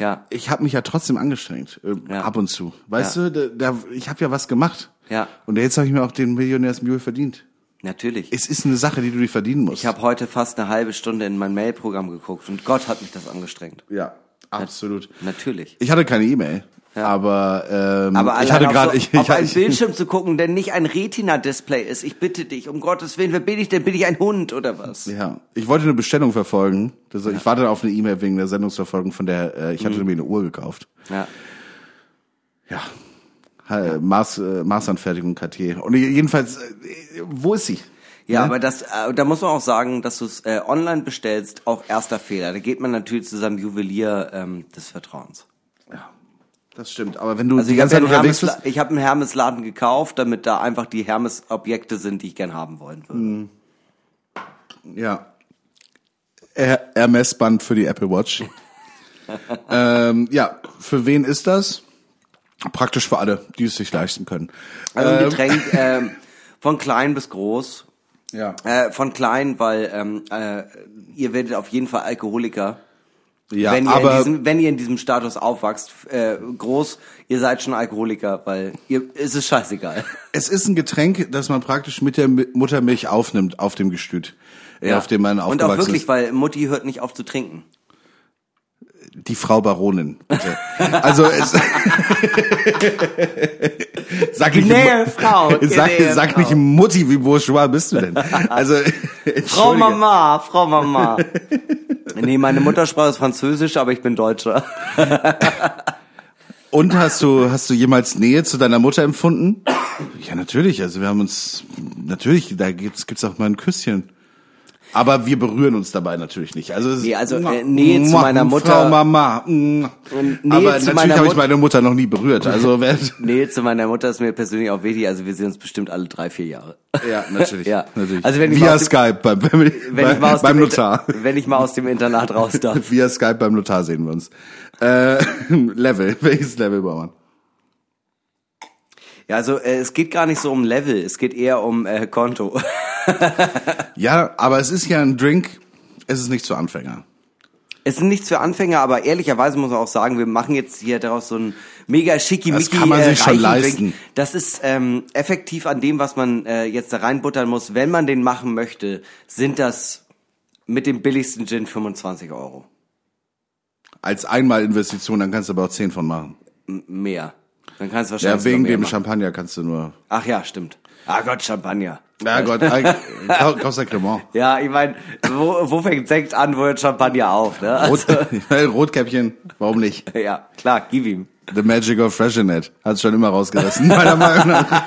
Ja. Ich habe mich ja trotzdem angestrengt, äh, Ja. ab und zu. Weißt Ja. du, da, da, ich habe ja was gemacht. Ja. Und jetzt habe ich mir auch den Millionärsmule verdient. Natürlich. Es ist eine Sache, die du dir verdienen musst. Ich habe heute fast eine halbe Stunde in mein Mailprogramm geguckt und Gott hat mich das angestrengt. ja, absolut. Natürlich. Ich hatte keine E-Mail, aber, ähm, Aber ich hatte gerade so, ich, auf ich, einen ich, Bildschirm zu gucken, der nicht ein Retina-Display ist. Ich bitte dich, um Gottes Willen, wer bin ich denn? Bin ich ein Hund oder was? Ja, ich wollte eine Bestellung verfolgen. Das, Ich warte auf eine E-Mail wegen der Sendungsverfolgung von der, äh, ich hatte Mhm. mir eine Uhr gekauft. Ja. Ja. Ha- Maß, äh, Maßanfertigung Cartier. Und jedenfalls, äh, wo ist sie? Ja, Ne? aber das, äh, da muss man auch sagen, dass du es äh, online bestellst, auch erster Fehler. Da geht man natürlich zu seinem Juwelier ähm, des Vertrauens. Das stimmt. Aber wenn du Also die ganze Zeit einen unterwegs Hermes, bist, ich habe einen Hermes-Laden gekauft, damit da einfach die Hermes-Objekte sind, die ich gern haben wollen würde. ja. Er Hermes-Band für die Apple Watch. ähm, ja, für wen ist das? Praktisch für alle, die es sich leisten können. Also ein Ähm, Getränk ähm, von klein bis groß. Ja. Äh, von klein, weil ähm, äh, ihr werdet auf jeden Fall Alkoholiker. Ja, wenn, ihr in aber diesem, wenn ihr in diesem Status aufwachst, äh, groß, ihr seid schon Alkoholiker, weil ihr, es ist scheißegal. es ist ein Getränk, das man praktisch mit der Mi- Muttermilch aufnimmt auf dem Gestüt, äh, auf dem man Und aufgewachsen auch wirklich, ist. weil Mutti hört nicht auf zu trinken. Die Frau Baronin. Bitte. Also es sag nicht, Gnädige Frau, sag, gnädige sag Frau. nicht Mutti, wie bourgeois bist du denn? Also Frau. Mama, Frau Mama. nee, meine Muttersprache ist Französisch, aber ich bin Deutscher. Und hast du hast du jemals Nähe zu deiner Mutter empfunden? Ja, natürlich. Also wir haben uns natürlich, da gibt's gibt's auch mal ein Küsschen. Aber wir berühren uns dabei natürlich nicht. Also, Nee, also, äh, Nähe zu meiner Mutter- Frau Mama. Nähe Aber natürlich habe ich meine Mutter noch nie berührt. Also Nee, zu meiner Mutter ist mir persönlich auch wichtig. Also wir sehen uns bestimmt alle drei, vier Jahre. Ja, natürlich. Ja. natürlich. Also wenn ich Via Skype beim, beim, Wenn ich mal aus beim dem Notar. Inter wenn ich mal aus dem Internat raus darf. Via Skype beim Notar sehen wir uns. Äh, Level. Welches Level, Baumann? Ja, also äh, es geht gar nicht so um Level, es geht eher um äh, Konto. Ja, aber es ist ja ein Drink. Es ist nicht für Anfänger. Es sind nichts für Anfänger, aber ehrlicherweise muss man auch sagen, wir machen jetzt hier daraus so ein mega schickimicki Das kann man sich äh, schon reichen leisten. Drink. Das ist ähm, effektiv an dem, was man äh, jetzt da reinbuttern muss. Wenn man den machen möchte, sind das mit dem billigsten Gin 25 Euro. Als Einmalinvestition, dann kannst du aber auch 10 von machen. M mehr. Dann kannst du wahrscheinlich Ja, wegen dem machen. Champagner kannst du nur. Ach ja, stimmt. Ah Gott, Champagner. Ja Gott, du Cremant. Ja, ich meine, wo, wo fängt Sekt an, wo hört Champagner auf, ne? Rot, Rotkäppchen, warum nicht? Ja, klar, gib ihm. The Magic of Freshenet hat's schon immer rausgerissen, meiner Meinung nach.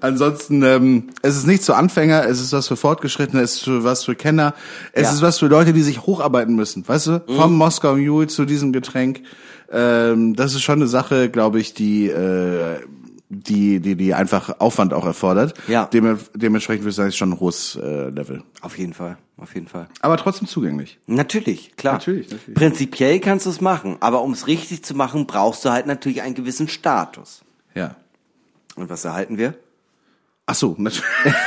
Ansonsten, ähm, es ist nicht für Anfänger, es ist was für Fortgeschrittene, es ist für was für Kenner, es Ja. Mhm. ist was für Leute, die sich hocharbeiten müssen, weißt du? Vom Moskau Mule zu diesem Getränk. Ähm, das ist schon eine Sache, glaube ich, die, äh, die, die, die einfach Aufwand auch erfordert. Ja. Dem, dementsprechend würde ich sagen, ist schon ein hohes äh, Level. Auf jeden Fall, auf jeden Fall. Aber trotzdem zugänglich. Natürlich, klar. Natürlich, natürlich. Prinzipiell kannst du es machen, aber um es richtig zu machen, brauchst du halt natürlich einen gewissen Status. Ja. Und was erhalten wir? Ach so, natürlich.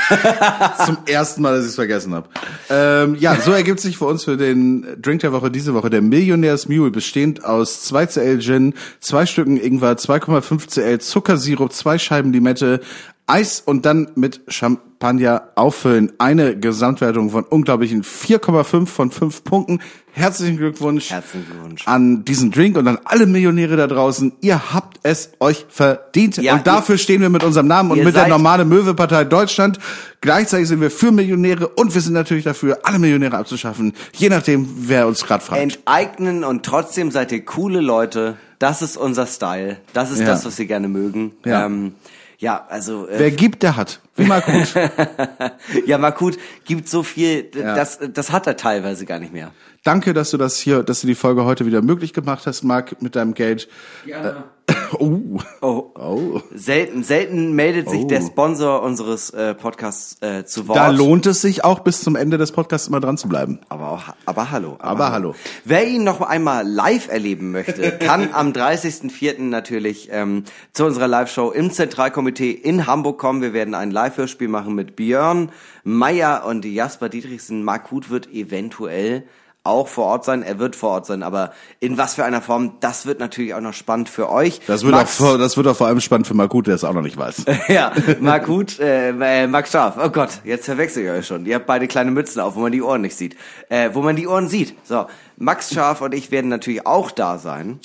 Zum ersten Mal, dass ich es vergessen habe. Ähm, ja, so ergibt sich für uns für den Drink der Woche diese Woche der Millionärs Mule, bestehend aus 2 CL Gin, zwei Stücken Ingwer, 2,5 CL Zuckersirup, zwei Scheiben Limette, Eis und dann mit Champagner auffüllen. Eine Gesamtwertung von unglaublichen 4,5 von 5 Punkten. Herzlichen Glückwunsch, Herzlichen Glückwunsch. an diesen Drink und an alle Millionäre da draußen. Ihr habt es euch verdient. Ja, und dafür stehen wir mit unserem Namen und Ihr mit der normale Möwe-Partei Deutschland. Gleichzeitig sind wir für Millionäre und wir sind natürlich dafür, alle Millionäre abzuschaffen. Je nachdem, wer uns gerade fragt. Enteignen und trotzdem seid ihr coole Leute. Das ist unser Style. Das ist Ja. das, was wir gerne mögen. Ja. Ähm, ja, also äh, Wer gibt, der hat. Wie mal gut. ja, Makut gibt so viel, Ja. das, das hat er teilweise gar nicht mehr. Danke, dass du das hier, dass du die Folge heute wieder möglich gemacht hast, Marc, mit deinem Geld. Gerne. Oh. Oh. Oh. Selten, selten meldet sich Oh. der Sponsor unseres äh, Podcasts äh, zu Wort. Da lohnt es sich auch bis zum Ende des Podcasts immer dran zu bleiben. Aber auch, aber hallo. Aber hallo. Wer ihn noch einmal live erleben möchte, kann am 30.04. natürlich ähm, zu unserer Live-Show im Zentralkomitee in Hamburg kommen. Wir werden ein Live-Hörspiel machen mit Björn Meyer und Jasper Dietrichsen. Mark Huth wird eventuell auch vor Ort sein. Er wird vor Ort sein, aber in was für einer Form, das wird natürlich auch noch spannend für euch. Das wird, Max, auch, vor- das wird auch vor allem spannend für Marc Gut, der es auch noch nicht weiß. ja, Mark Huth, äh, äh, Max Scharf. Oh Gott, jetzt verwechsel ich euch schon. Ihr habt beide kleine Mützen auf, wo man die Ohren nicht sieht. Äh, wo man die Ohren sieht. So, Max Scharf und ich werden natürlich auch da sein.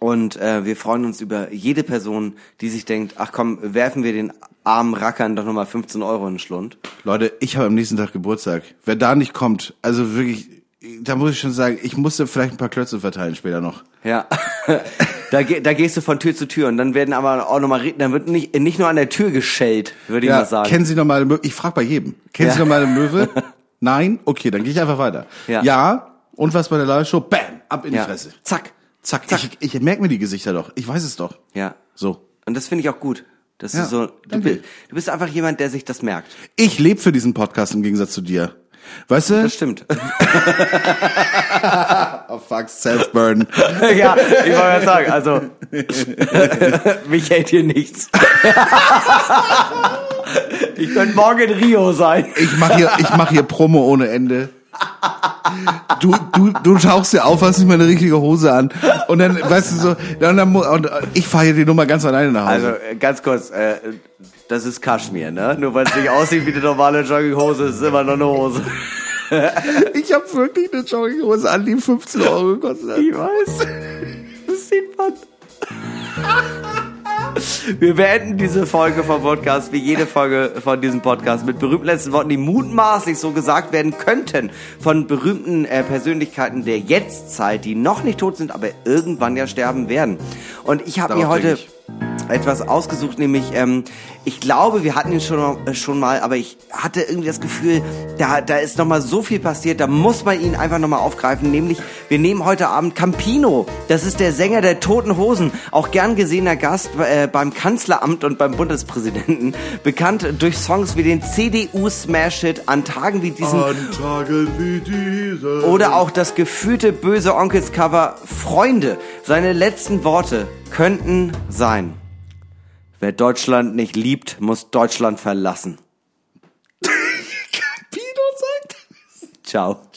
Und äh, wir freuen uns über jede Person, die sich denkt, ach komm, werfen wir den armen Rackern doch nochmal 15 Euro in den Schlund. Leute, ich habe am nächsten Tag Geburtstag. Wer da nicht kommt, also wirklich, da muss ich schon sagen, ich musste vielleicht ein paar Klötze verteilen später noch. Ja. da, ge da gehst du von Tür zu Tür und dann werden aber auch nochmal, dann wird nicht, nicht nur an der Tür geschellt, würde ich Ja, mal sagen. kennen Sie normale Möwe? Ich frage bei jedem. Kennen Sie Ja. normale Möwe? Nein? Okay, dann gehe ich einfach weiter. Ja. ja. Und was bei der Live-Show? Bam! Ab in die Fresse. Zack. Zack. Ich, ich merke mir die Gesichter doch. Ich weiß es doch. Ja. So. Und das finde ich auch gut. Dass Ja, du so, du, du bist einfach jemand, der sich das merkt. Ich lebe für diesen Podcast im Gegensatz zu dir. Weißt du? Das stimmt. Oh fuck, Self-Burn. ja, ich wollte mal sagen, also mich hält hier nichts. ich könnte morgen in Rio sein. Ich mache hier, ich mach hier Promo ohne Ende. Du, du, du tauchst dir auf, hast nicht mal eine richtige Hose an. Und dann, weißt du so, dann, mu- und ich fahre hier die Nummer ganz alleine nach Also Hause. äh, ganz kurz, äh, das ist Kaschmir, ne? Nur weil es nicht aussieht wie eine normale Jogginghose, ist es immer noch eine Hose. ich habe wirklich eine Jogginghose an, die 15 Euro gekostet hat. Ich weiß. Das sieht man. Wir beenden diese Folge vom Podcast, wie jede Folge von diesem Podcast, mit berühmten letzten Worten, die mutmaßlich so gesagt werden könnten von berühmten äh, Persönlichkeiten der Jetztzeit, die noch nicht tot sind, aber irgendwann ja sterben werden. Und ich habe mir heute ich. Etwas ausgesucht, nämlich ähm, ich glaube, wir hatten ihn schon, äh, schon mal, aber ich hatte irgendwie das Gefühl, da, da ist noch mal so viel passiert, da muss man ihn einfach noch mal aufgreifen. Nämlich, wir nehmen heute Abend Campino. Das ist der Sänger der Toten Hosen, auch gern gesehener Gast äh, beim Kanzleramt und beim Bundespräsidenten, bekannt durch Songs wie den CDU-Smash-Hit an Tagen wie diesen Tagen wie diese. oder auch das gefühlte böse Onkels-Cover Freunde. Seine letzten Worte könnten sein. Wer Deutschland nicht liebt, muss Deutschland verlassen. Pino sagt. Ciao.